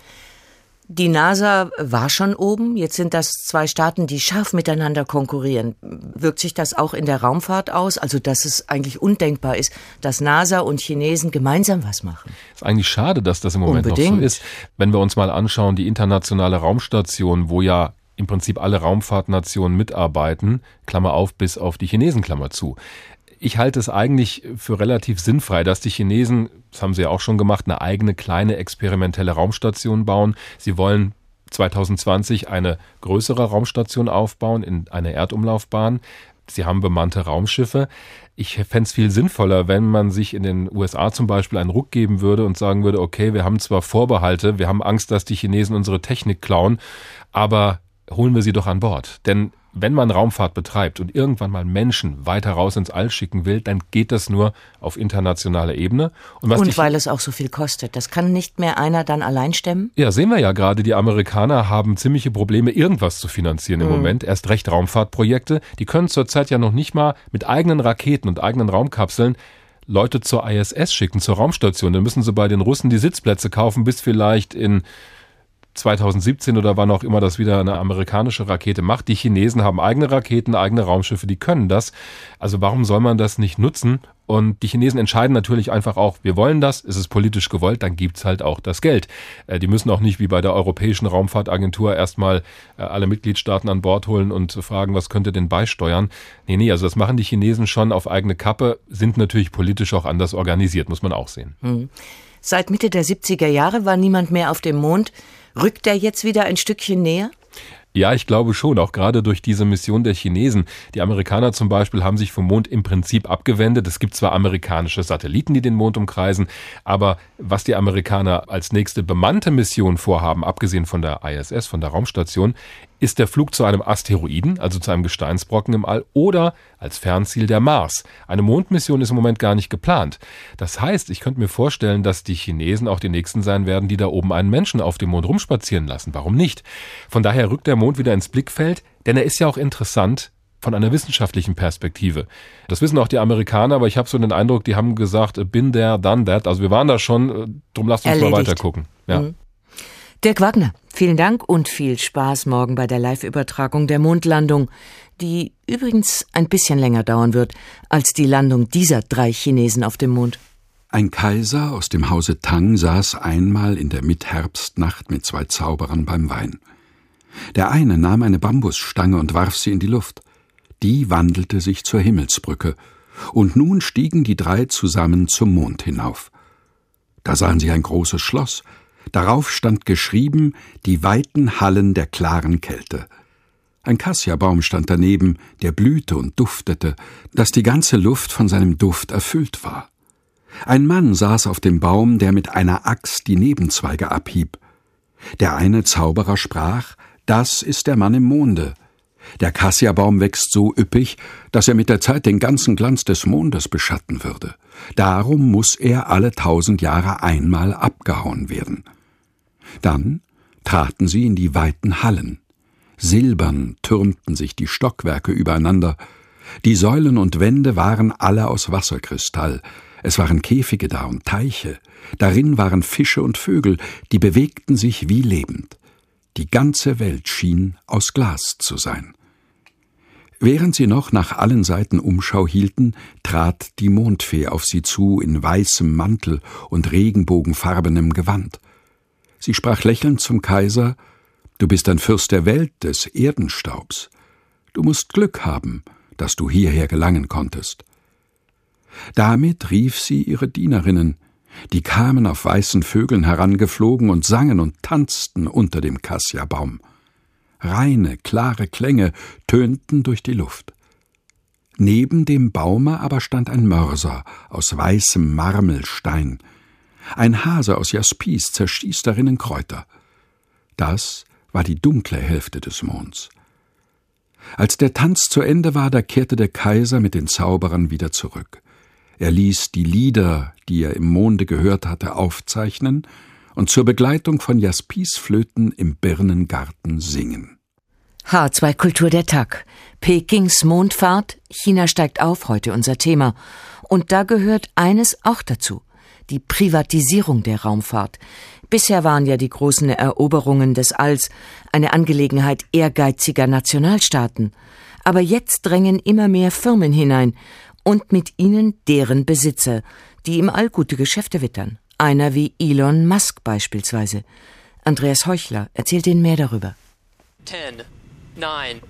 Die NASA war schon oben, jetzt sind das zwei Staaten, die scharf miteinander konkurrieren. Wirkt sich das auch in der Raumfahrt aus? Also, dass es eigentlich undenkbar ist, dass NASA und Chinesen gemeinsam was machen? Ist eigentlich schade, dass das im Moment Unbedingt. noch so ist. Wenn wir uns mal anschauen, die internationale Raumstation, wo ja im Prinzip alle Raumfahrtnationen mitarbeiten, Klammer auf, bis auf die Chinesen, Klammer zu ich halte es eigentlich für relativ sinnfrei, dass die Chinesen, das haben sie ja auch schon gemacht, eine eigene kleine experimentelle Raumstation bauen. Sie wollen 2020 eine größere Raumstation aufbauen in einer Erdumlaufbahn. Sie haben bemannte Raumschiffe. Ich fände es viel sinnvoller, wenn man sich in den USA zum Beispiel einen Ruck geben würde und sagen würde, okay, wir haben zwar Vorbehalte, wir haben Angst, dass die Chinesen unsere Technik klauen, aber holen wir sie doch an Bord. Denn wenn man Raumfahrt betreibt und irgendwann mal Menschen weiter raus ins All schicken will, dann geht das nur auf internationaler Ebene. Und, und weil es auch so viel kostet. Das kann nicht mehr einer dann allein stemmen? Ja, sehen wir ja gerade. Die Amerikaner haben ziemliche Probleme, irgendwas zu finanzieren im mhm. Moment. Erst recht Raumfahrtprojekte. Die können zurzeit ja noch nicht mal mit eigenen Raketen und eigenen Raumkapseln Leute zur ISS schicken, zur Raumstation. Dann müssen sie bei den Russen die Sitzplätze kaufen, bis vielleicht in 2017 oder wann auch immer das wieder eine amerikanische Rakete macht. Die Chinesen haben eigene Raketen, eigene Raumschiffe, die können das. Also warum soll man das nicht nutzen? Und die Chinesen entscheiden natürlich einfach auch, wir wollen das, ist es politisch gewollt, dann gibt's halt auch das Geld. Äh, die müssen auch nicht wie bei der Europäischen Raumfahrtagentur erstmal äh, alle Mitgliedstaaten an Bord holen und fragen, was könnte denn beisteuern. Nee, nee, also das machen die Chinesen schon auf eigene Kappe, sind natürlich politisch auch anders organisiert, muss man auch sehen. Hm. Seit Mitte der 70er Jahre war niemand mehr auf dem Mond. Rückt er jetzt wieder ein Stückchen näher? Ja, ich glaube schon, auch gerade durch diese Mission der Chinesen. Die Amerikaner zum Beispiel haben sich vom Mond im Prinzip abgewendet. Es gibt zwar amerikanische Satelliten, die den Mond umkreisen, aber was die Amerikaner als nächste bemannte Mission vorhaben, abgesehen von der ISS, von der Raumstation, Ist der Flug zu einem Asteroiden, also zu einem Gesteinsbrocken im All, oder als Fernziel der Mars? Eine Mondmission ist im Moment gar nicht geplant. Das heißt, ich könnte mir vorstellen, dass die Chinesen auch die nächsten sein werden, die da oben einen Menschen auf dem Mond rumspazieren lassen. Warum nicht? Von daher rückt der Mond wieder ins Blickfeld, denn er ist ja auch interessant von einer wissenschaftlichen Perspektive. Das wissen auch die Amerikaner, aber ich habe so den Eindruck, die haben gesagt, bin there, done that. Also wir waren da schon, äh, drum lasst uns Erledigt. mal weiter gucken. Ja. Mhm. Dirk Wagner, vielen Dank und viel Spaß morgen bei der Live-Übertragung der Mondlandung, die übrigens ein bisschen länger dauern wird als die Landung dieser drei Chinesen auf dem Mond. Ein Kaiser aus dem Hause Tang saß einmal in der Mitherbstnacht mit zwei Zauberern beim Wein. Der eine nahm eine Bambusstange und warf sie in die Luft. Die wandelte sich zur Himmelsbrücke, und nun stiegen die drei zusammen zum Mond hinauf. Da sahen sie ein großes Schloss, darauf stand geschrieben die weiten Hallen der klaren Kälte. Ein Kassiabaum stand daneben, der blühte und duftete, dass die ganze Luft von seinem Duft erfüllt war. Ein Mann saß auf dem Baum, der mit einer Axt die Nebenzweige abhieb. Der eine Zauberer sprach, das ist der Mann im Monde. Der Kassiabaum wächst so üppig, dass er mit der Zeit den ganzen Glanz des Mondes beschatten würde. Darum muss er alle tausend Jahre einmal abgehauen werden. Dann traten sie in die weiten Hallen. Silbern türmten sich die Stockwerke übereinander. Die Säulen und Wände waren alle aus Wasserkristall. Es waren Käfige da und Teiche. Darin waren Fische und Vögel, die bewegten sich wie lebend. Die ganze Welt schien aus Glas zu sein. Während sie noch nach allen Seiten Umschau hielten, trat die Mondfee auf sie zu in weißem Mantel und regenbogenfarbenem Gewand. Sie sprach lächelnd zum Kaiser Du bist ein Fürst der Welt des Erdenstaubs. Du musst Glück haben, dass du hierher gelangen konntest. Damit rief sie ihre Dienerinnen, die kamen auf weißen Vögeln herangeflogen und sangen und tanzten unter dem Kassiabaum. Reine, klare Klänge tönten durch die Luft. Neben dem Baume aber stand ein Mörser aus weißem Marmelstein. Ein Hase aus Jaspis zerstieß darinnen Kräuter. Das war die dunkle Hälfte des Monds. Als der Tanz zu Ende war, da kehrte der Kaiser mit den Zauberern wieder zurück. Er ließ die Lieder, die er im Monde gehört hatte, aufzeichnen und zur Begleitung von Jaspisflöten im Birnengarten singen. H2 Kultur der Tag. Pekings Mondfahrt, China steigt auf, heute unser Thema. Und da gehört eines auch dazu. Die Privatisierung der Raumfahrt. Bisher waren ja die großen Eroberungen des Alls eine Angelegenheit ehrgeiziger Nationalstaaten. Aber jetzt drängen immer mehr Firmen hinein und mit ihnen deren Besitzer, die im All gute Geschäfte wittern. Einer wie Elon Musk beispielsweise. Andreas Heuchler erzählt Ihnen mehr darüber. 10, 9,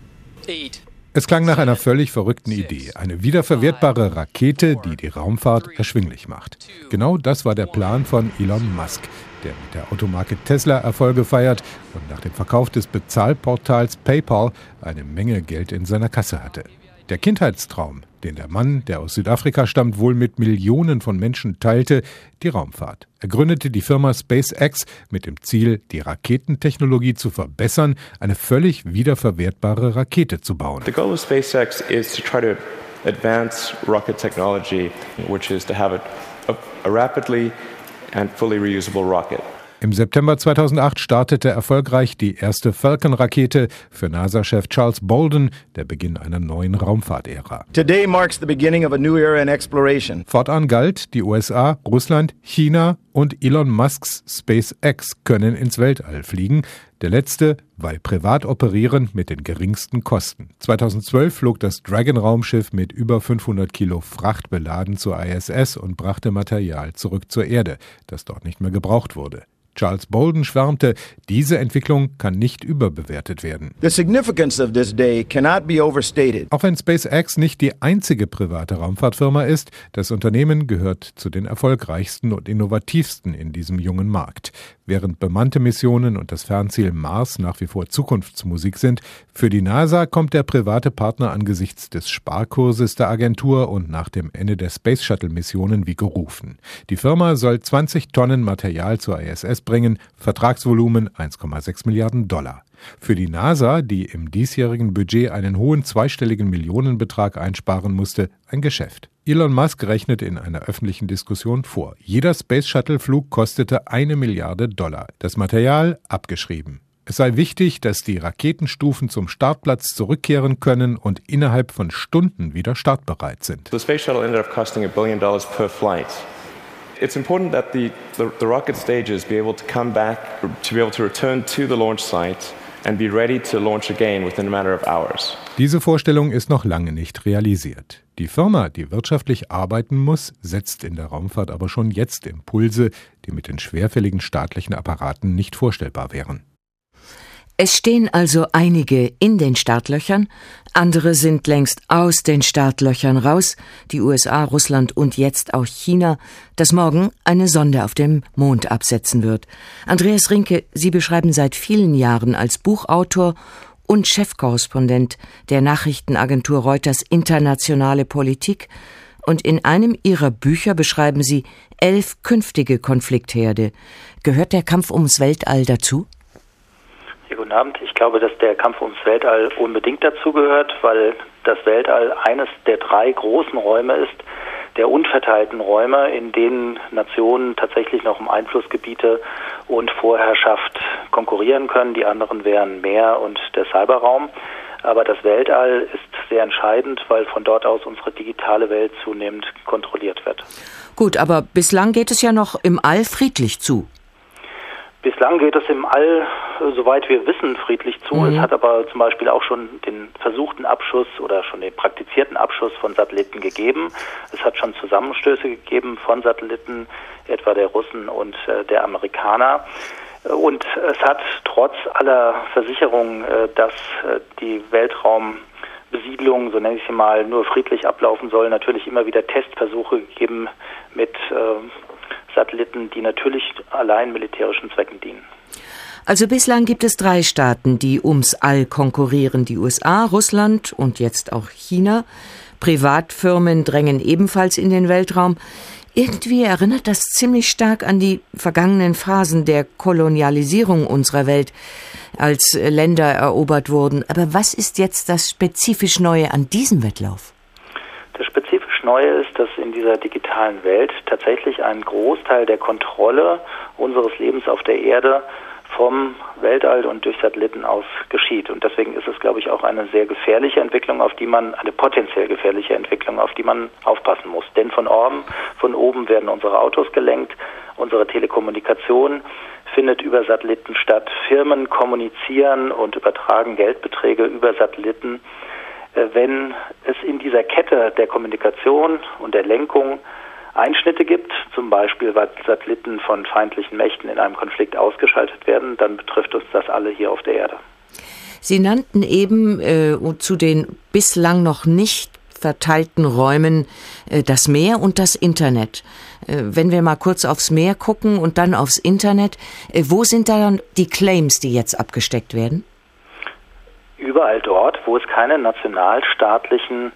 8, Es klang nach einer völlig verrückten Idee. Eine wiederverwertbare Rakete, die die Raumfahrt erschwinglich macht. Genau das war der Plan von Elon Musk, der mit der Automarke Tesla Erfolge feiert und nach dem Verkauf des Bezahlportals PayPal eine Menge Geld in seiner Kasse hatte. Der Kindheitstraum, den der Mann, der aus Südafrika stammt, wohl mit Millionen von Menschen teilte, die Raumfahrt. Er gründete die Firma SpaceX mit dem Ziel, die Raketentechnologie zu verbessern, eine völlig wiederverwertbare Rakete zu bauen. The goal of SpaceX is to try to advance rocket technology, which is to have a, a, a rapidly and fully reusable rocket. Im September 2008 startete erfolgreich die erste Falcon-Rakete für NASA-Chef Charles Bolden, der Beginn einer neuen Raumfahrtära. Today marks the beginning of a new era in exploration. Fortan galt, die USA, Russland, China und Elon Musks SpaceX können ins Weltall fliegen. Der letzte, weil privat operieren mit den geringsten Kosten. 2012 flog das Dragon-Raumschiff mit über 500 Kilo Fracht beladen zur ISS und brachte Material zurück zur Erde, das dort nicht mehr gebraucht wurde. Charles Bolden schwärmte, diese Entwicklung kann nicht überbewertet werden. The significance of this day cannot be overstated. Auch wenn SpaceX nicht die einzige private Raumfahrtfirma ist, das Unternehmen gehört zu den erfolgreichsten und innovativsten in diesem jungen Markt. Während bemannte Missionen und das Fernziel Mars nach wie vor Zukunftsmusik sind, für die NASA kommt der private Partner angesichts des Sparkurses der Agentur und nach dem Ende der Space Shuttle Missionen wie gerufen. Die Firma soll 20 Tonnen Material zur ISS bringen, Vertragsvolumen 1,6 Milliarden Dollar. Für die NASA, die im diesjährigen Budget einen hohen zweistelligen Millionenbetrag einsparen musste, ein Geschäft. Elon Musk rechnet in einer öffentlichen Diskussion vor. Jeder Space Shuttle Flug kostete eine Milliarde Dollar. Das Material abgeschrieben. Es sei wichtig, dass die Raketenstufen zum Startplatz zurückkehren können und innerhalb von Stunden wieder startbereit sind. The space shuttle ended up costing a billion dollars per flight. It's important that the, the, the rocket stages be able to come back, to be able to return to the launch site and be ready to launch again within a matter of hours. Diese Vorstellung ist noch lange nicht realisiert. Die Firma, die wirtschaftlich arbeiten muss, setzt in der Raumfahrt aber schon jetzt Impulse, die mit den schwerfälligen staatlichen Apparaten nicht vorstellbar wären. Es stehen also einige in den Startlöchern, andere sind längst aus den Startlöchern raus, die USA, Russland und jetzt auch China, das morgen eine Sonde auf dem Mond absetzen wird. Andreas Rinke, Sie beschreiben seit vielen Jahren als Buchautor und Chefkorrespondent der Nachrichtenagentur Reuters internationale Politik, und in einem Ihrer Bücher beschreiben Sie elf künftige Konfliktherde. Gehört der Kampf ums Weltall dazu? Ja, guten Abend. Ich glaube, dass der Kampf ums Weltall unbedingt dazugehört, weil das Weltall eines der drei großen Räume ist, der unverteilten Räume, in denen Nationen tatsächlich noch um Einflussgebiete und Vorherrschaft konkurrieren können. Die anderen wären Meer und der Cyberraum. Aber das Weltall ist sehr entscheidend, weil von dort aus unsere digitale Welt zunehmend kontrolliert wird. Gut, aber bislang geht es ja noch im All friedlich zu. Bislang geht es im All, soweit wir wissen, friedlich zu. Mhm. Es hat aber zum Beispiel auch schon den versuchten Abschuss oder schon den praktizierten Abschuss von Satelliten gegeben. Es hat schon Zusammenstöße gegeben von Satelliten, etwa der Russen und äh, der Amerikaner. Und es hat trotz aller Versicherungen, äh, dass äh, die Weltraumbesiedlung, so nenne ich sie mal, nur friedlich ablaufen soll, natürlich immer wieder Testversuche gegeben mit Satelliten, die natürlich allein militärischen Zwecken dienen. Also bislang gibt es drei Staaten, die ums All konkurrieren. Die USA, Russland und jetzt auch China. Privatfirmen drängen ebenfalls in den Weltraum. Irgendwie erinnert das ziemlich stark an die vergangenen Phasen der Kolonialisierung unserer Welt, als Länder erobert wurden. Aber was ist jetzt das spezifisch Neue an diesem Wettlauf? Das spezifisch Neue ist, dass in dieser digitalen Welt tatsächlich ein Großteil der Kontrolle unseres Lebens auf der Erde vom Weltall und durch Satelliten aus geschieht. Und deswegen ist es, glaube ich, auch eine sehr gefährliche Entwicklung, auf die man, eine potenziell gefährliche Entwicklung, auf die man aufpassen muss. Denn von oben, von oben werden unsere Autos gelenkt, unsere Telekommunikation findet über Satelliten statt. Firmen kommunizieren und übertragen Geldbeträge über Satelliten. Äh, wenn es in dieser Kette der Kommunikation und der Lenkung Einschnitte gibt, zum Beispiel weil Satelliten von feindlichen Mächten in einem Konflikt ausgeschaltet werden, dann betrifft uns das alle hier auf der Erde. Sie nannten eben äh, zu den bislang noch nicht verteilten Räumen äh, das Meer und das Internet. Äh, wenn wir mal kurz aufs Meer gucken und dann aufs Internet, äh, wo sind da dann die Claims, die jetzt abgesteckt werden? Überall dort, wo es keine nationalstaatlichen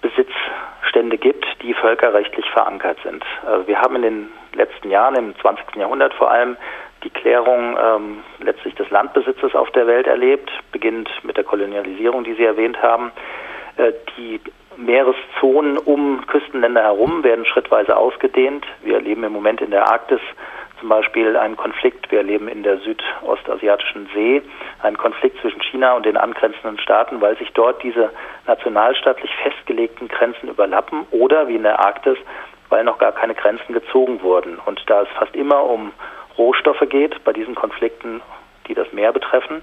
Besitzstände gibt, die völkerrechtlich verankert sind. Also wir haben in den letzten Jahren, im 20. Jahrhundert vor allem, die Klärung ähm, letztlich des Landbesitzes auf der Welt erlebt, beginnend mit der Kolonialisierung, die Sie erwähnt haben. Äh, die Meereszonen um Küstenländer herum werden schrittweise ausgedehnt. Wir erleben im Moment in der Arktis zum Beispiel einen Konflikt. Wir erleben in der südostasiatischen See einen Konflikt zwischen China und den angrenzenden Staaten, weil sich dort diese nationalstaatlich festgelegten Grenzen überlappen oder wie in der Arktis, weil noch gar keine Grenzen gezogen wurden. Und da es fast immer um Rohstoffe geht, bei diesen Konflikten, die das Meer betreffen,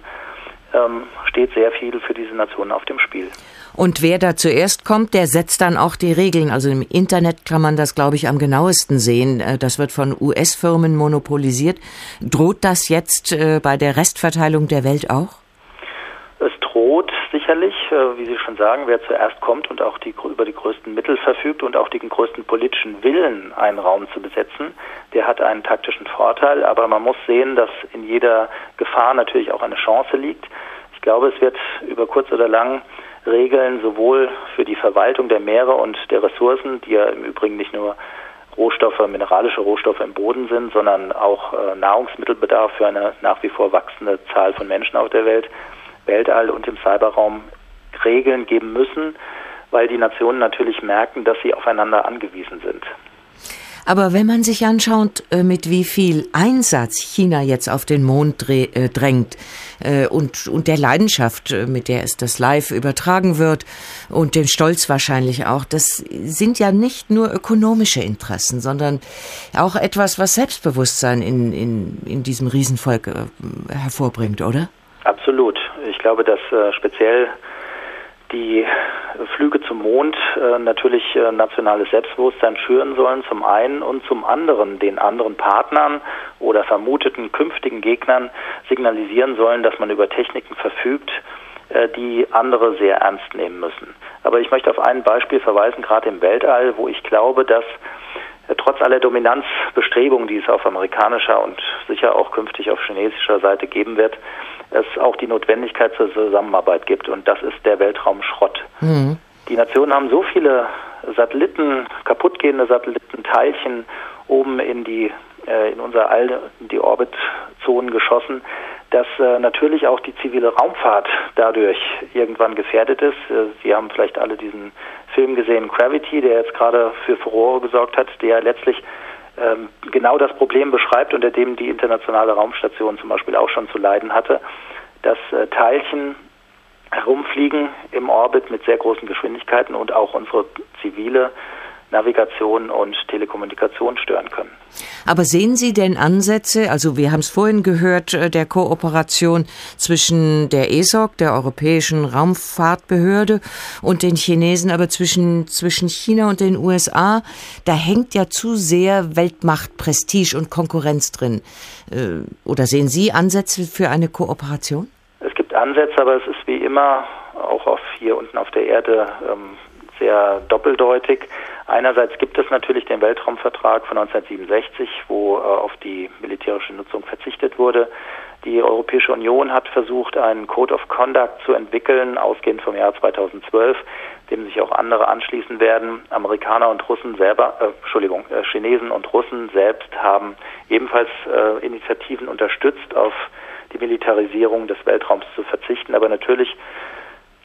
ähm, steht sehr viel für diese Nationen auf dem Spiel. Und wer da zuerst kommt, der setzt dann auch die Regeln. Also im Internet kann man das, glaube ich, am genauesten sehen. Äh, das wird von US-Firmen monopolisiert. Droht das jetzt äh, bei der Restverteilung der Welt auch? Es droht sicherlich, äh, wie Sie schon sagen, wer zuerst kommt und auch die, über die größten Mittel verfügt und auch den größten politischen Willen, einen Raum zu besetzen, der hat einen taktischen Vorteil. Aber man muss sehen, dass in jeder Gefahr natürlich auch eine Chance liegt. Ich glaube, es wird über kurz oder lang Regeln sowohl für die Verwaltung der Meere und der Ressourcen, die ja im Übrigen nicht nur Rohstoffe, mineralische Rohstoffe im Boden sind, sondern auch äh, Nahrungsmittelbedarf für eine nach wie vor wachsende Zahl von Menschen auf der Welt, Weltall und im Cyberraum Regeln geben müssen, weil die Nationen natürlich merken, dass sie aufeinander angewiesen sind. Aber wenn man sich anschaut, äh, mit wie viel Einsatz China jetzt auf den Mond äh, drängt äh, und, und der Leidenschaft, mit der es das live übertragen wird und dem Stolz wahrscheinlich auch, das sind ja nicht nur ökonomische Interessen, sondern auch etwas, was Selbstbewusstsein in, in, in diesem Riesenvolk hervorbringt, oder? Absolut. Ich glaube, dass speziell die Flüge zum Mond äh, natürlich äh, nationales Selbstbewusstsein schüren sollen, zum einen und zum anderen den anderen Partnern oder vermuteten künftigen Gegnern signalisieren sollen, dass man über Techniken verfügt, äh, die andere sehr ernst nehmen müssen. Aber ich möchte auf ein Beispiel verweisen, gerade im Weltall, wo ich glaube, dass äh, trotz aller Dominanzbestrebungen, die es auf amerikanischer und sicher auch künftig auf chinesischer Seite geben wird, es auch die Notwendigkeit zur Zusammenarbeit gibt. Und das ist der Weltraumschrott. Mhm. Die Nationen haben so viele Satelliten, kaputtgehende Satellitenteilchen oben in die äh, in unser All, die Orbitzonen geschossen, dass äh, natürlich auch die zivile Raumfahrt dadurch irgendwann gefährdet ist. Äh, Sie haben vielleicht alle diesen Film gesehen, Gravity, der jetzt gerade für Furore gesorgt hat, der letztlich genau das Problem beschreibt, unter dem die internationale Raumstation zum Beispiel auch schon zu leiden hatte, dass äh, Teilchen herumfliegen im Orbit mit sehr großen Geschwindigkeiten und auch unsere zivile Navigation und Telekommunikation stören können. Aber sehen Sie denn Ansätze, also wir haben es vorhin gehört, äh, der Kooperation zwischen der ESOC, der Europäischen Raumfahrtbehörde, und den Chinesen, aber zwischen, zwischen China und den USA, da hängt ja zu sehr Weltmacht, Prestige und Konkurrenz drin. Äh, oder sehen Sie Ansätze für eine Kooperation? Es gibt Ansätze, aber es ist wie immer auch auf hier unten auf der Erde ähm, sehr doppeldeutig. Einerseits gibt es natürlich den Weltraumvertrag von 1967, wo äh, auf die militärische Nutzung verzichtet wurde. Die Europäische Union hat versucht, einen Code of Conduct zu entwickeln, ausgehend vom Jahr 2012, dem sich auch andere anschließen werden. Amerikaner und Russen selber, äh, Entschuldigung, äh, Chinesen und Russen selbst haben ebenfalls äh, Initiativen unterstützt, auf die Militarisierung des Weltraums zu verzichten. Aber natürlich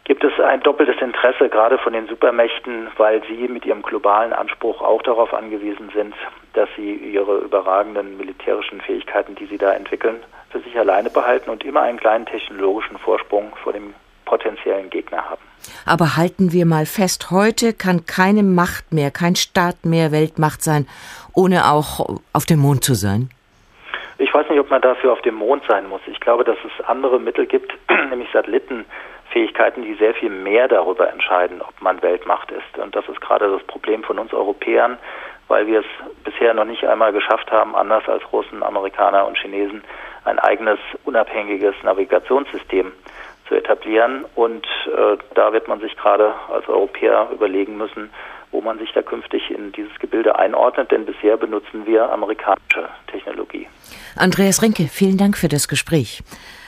gibt es ein doppeltes Interesse, gerade von den Supermächten, weil sie mit ihrem globalen Anspruch auch darauf angewiesen sind, dass sie ihre überragenden militärischen Fähigkeiten, die sie da entwickeln, für sich alleine behalten und immer einen kleinen technologischen Vorsprung vor dem potenziellen Gegner haben. Aber halten wir mal fest, heute kann keine Macht mehr, kein Staat mehr Weltmacht sein, ohne auch auf dem Mond zu sein. Ich weiß nicht, ob man dafür auf dem Mond sein muss. Ich glaube, dass es andere Mittel gibt, <clears throat> nämlich Satelliten, Fähigkeiten, die sehr viel mehr darüber entscheiden, ob man Weltmacht ist. Und das ist gerade das Problem von uns Europäern, weil wir es bisher noch nicht einmal geschafft haben, anders als Russen, Amerikaner und Chinesen, ein eigenes unabhängiges Navigationssystem zu etablieren. Und äh, da wird man sich gerade als Europäer überlegen müssen, wo man sich da künftig in dieses Gebilde einordnet, denn bisher benutzen wir amerikanische Technologie. Andreas Rinke, vielen Dank für das Gespräch.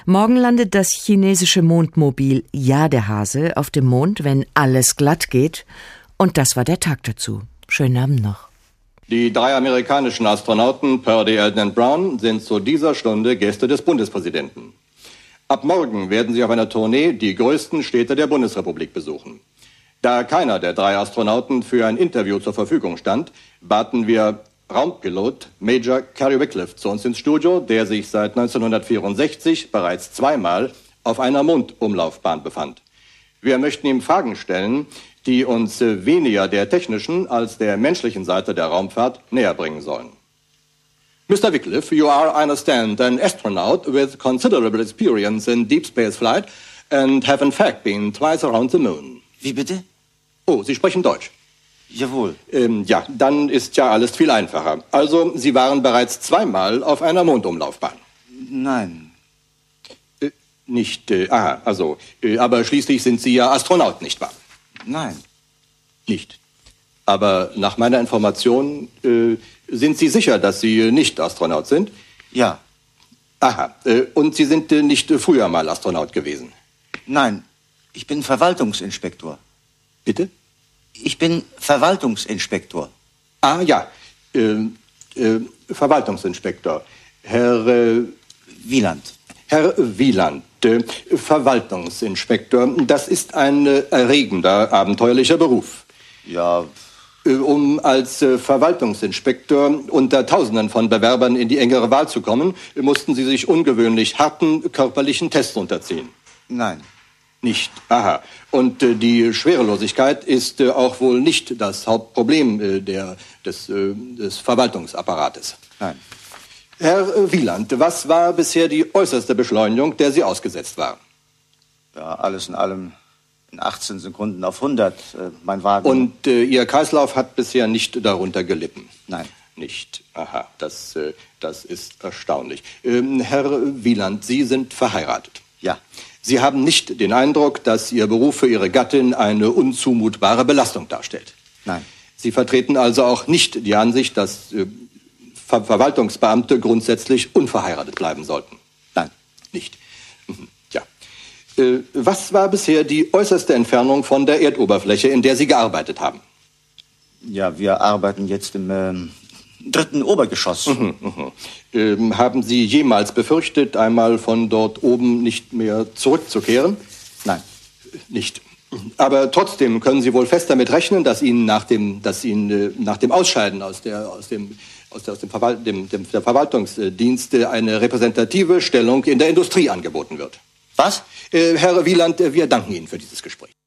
Morgen landet das chinesische Mondmobil Ja der Hase auf dem Mond, wenn alles glatt geht. Und das war der Tag dazu. Schönen Abend noch. Die drei amerikanischen Astronauten Purdy, Eldon und Brown sind zu dieser Stunde Gäste des Bundespräsidenten. Ab morgen werden sie auf einer Tournee die größten Städte der Bundesrepublik besuchen. Da keiner der drei Astronauten für ein Interview zur Verfügung stand, baten wir Raumpilot Major Carrie Wycliffe zu uns ins Studio, der sich seit 1964 bereits zweimal auf einer Mondumlaufbahn befand. Wir möchten ihm Fragen stellen, die uns weniger der technischen als der menschlichen Seite der Raumfahrt näher bringen sollen. Mr. Wycliffe, you are, I understand, an astronaut with considerable experience in deep space flight and have in fact been twice around the moon. Wie bitte? Oh, Sie sprechen Deutsch. Jawohl. Ähm, ja, dann ist ja alles viel einfacher. Also, Sie waren bereits zweimal auf einer Mondumlaufbahn. Nein. Äh, nicht, äh, aha, also, äh, aber schließlich sind Sie ja Astronaut, nicht wahr? Nein. Nicht. Aber nach meiner Information äh, sind Sie sicher, dass Sie nicht Astronaut sind? Ja. Aha, äh, und Sie sind äh, nicht früher mal Astronaut gewesen? Nein, ich bin Verwaltungsinspektor. Bitte? Ich bin Verwaltungsinspektor. Ah ja, Äh, äh, Verwaltungsinspektor. Herr äh, Wieland. Herr Wieland, äh, Verwaltungsinspektor, das ist ein erregender, abenteuerlicher Beruf. Ja. Äh, um als äh, Verwaltungsinspektor unter Tausenden von Bewerbern in die engere Wahl zu kommen, mussten Sie sich ungewöhnlich harten körperlichen Tests unterziehen. Nein. Nicht. Aha. Und äh, die Schwerelosigkeit ist äh, auch wohl nicht das Hauptproblem äh, der, des, äh, des Verwaltungsapparates. Nein. Herr äh, Wieland, was war bisher die äußerste Beschleunigung, der Sie ausgesetzt waren? Ja, alles in allem in 18 Sekunden auf 100, äh, mein Wagen. Und Ihr Kreislauf hat bisher nicht darunter gelitten? Nein. Nicht. Aha, das, das ist erstaunlich. Ähm, Herr Wieland, Sie sind verheiratet. Ja. Sie haben nicht den Eindruck, dass Ihr Beruf für Ihre Gattin eine unzumutbare Belastung darstellt. Nein. Sie vertreten also auch nicht die Ansicht, dass äh, Ver Verwaltungsbeamte grundsätzlich unverheiratet bleiben sollten. Nein. Nicht. Mhm. Ja. Äh, was war bisher die äußerste Entfernung von der Erdoberfläche, in der Sie gearbeitet haben? Ja, wir arbeiten jetzt im ähm, dritten Obergeschoss. Mhm, mhm. Ähm, haben Sie jemals befürchtet, einmal von dort oben nicht mehr zurückzukehren? Nein. Nicht. Aber trotzdem können Sie wohl fest damit rechnen, dass Ihnen nach dem, dass Ihnen, äh, nach dem Ausscheiden aus, der, aus, dem, aus, der, aus dem, Verwalt, dem, dem der Verwaltungsdienste eine repräsentative Stellung in der Industrie angeboten wird. Was? Äh, Herr Wieland, äh, wir danken Ihnen für dieses Gespräch.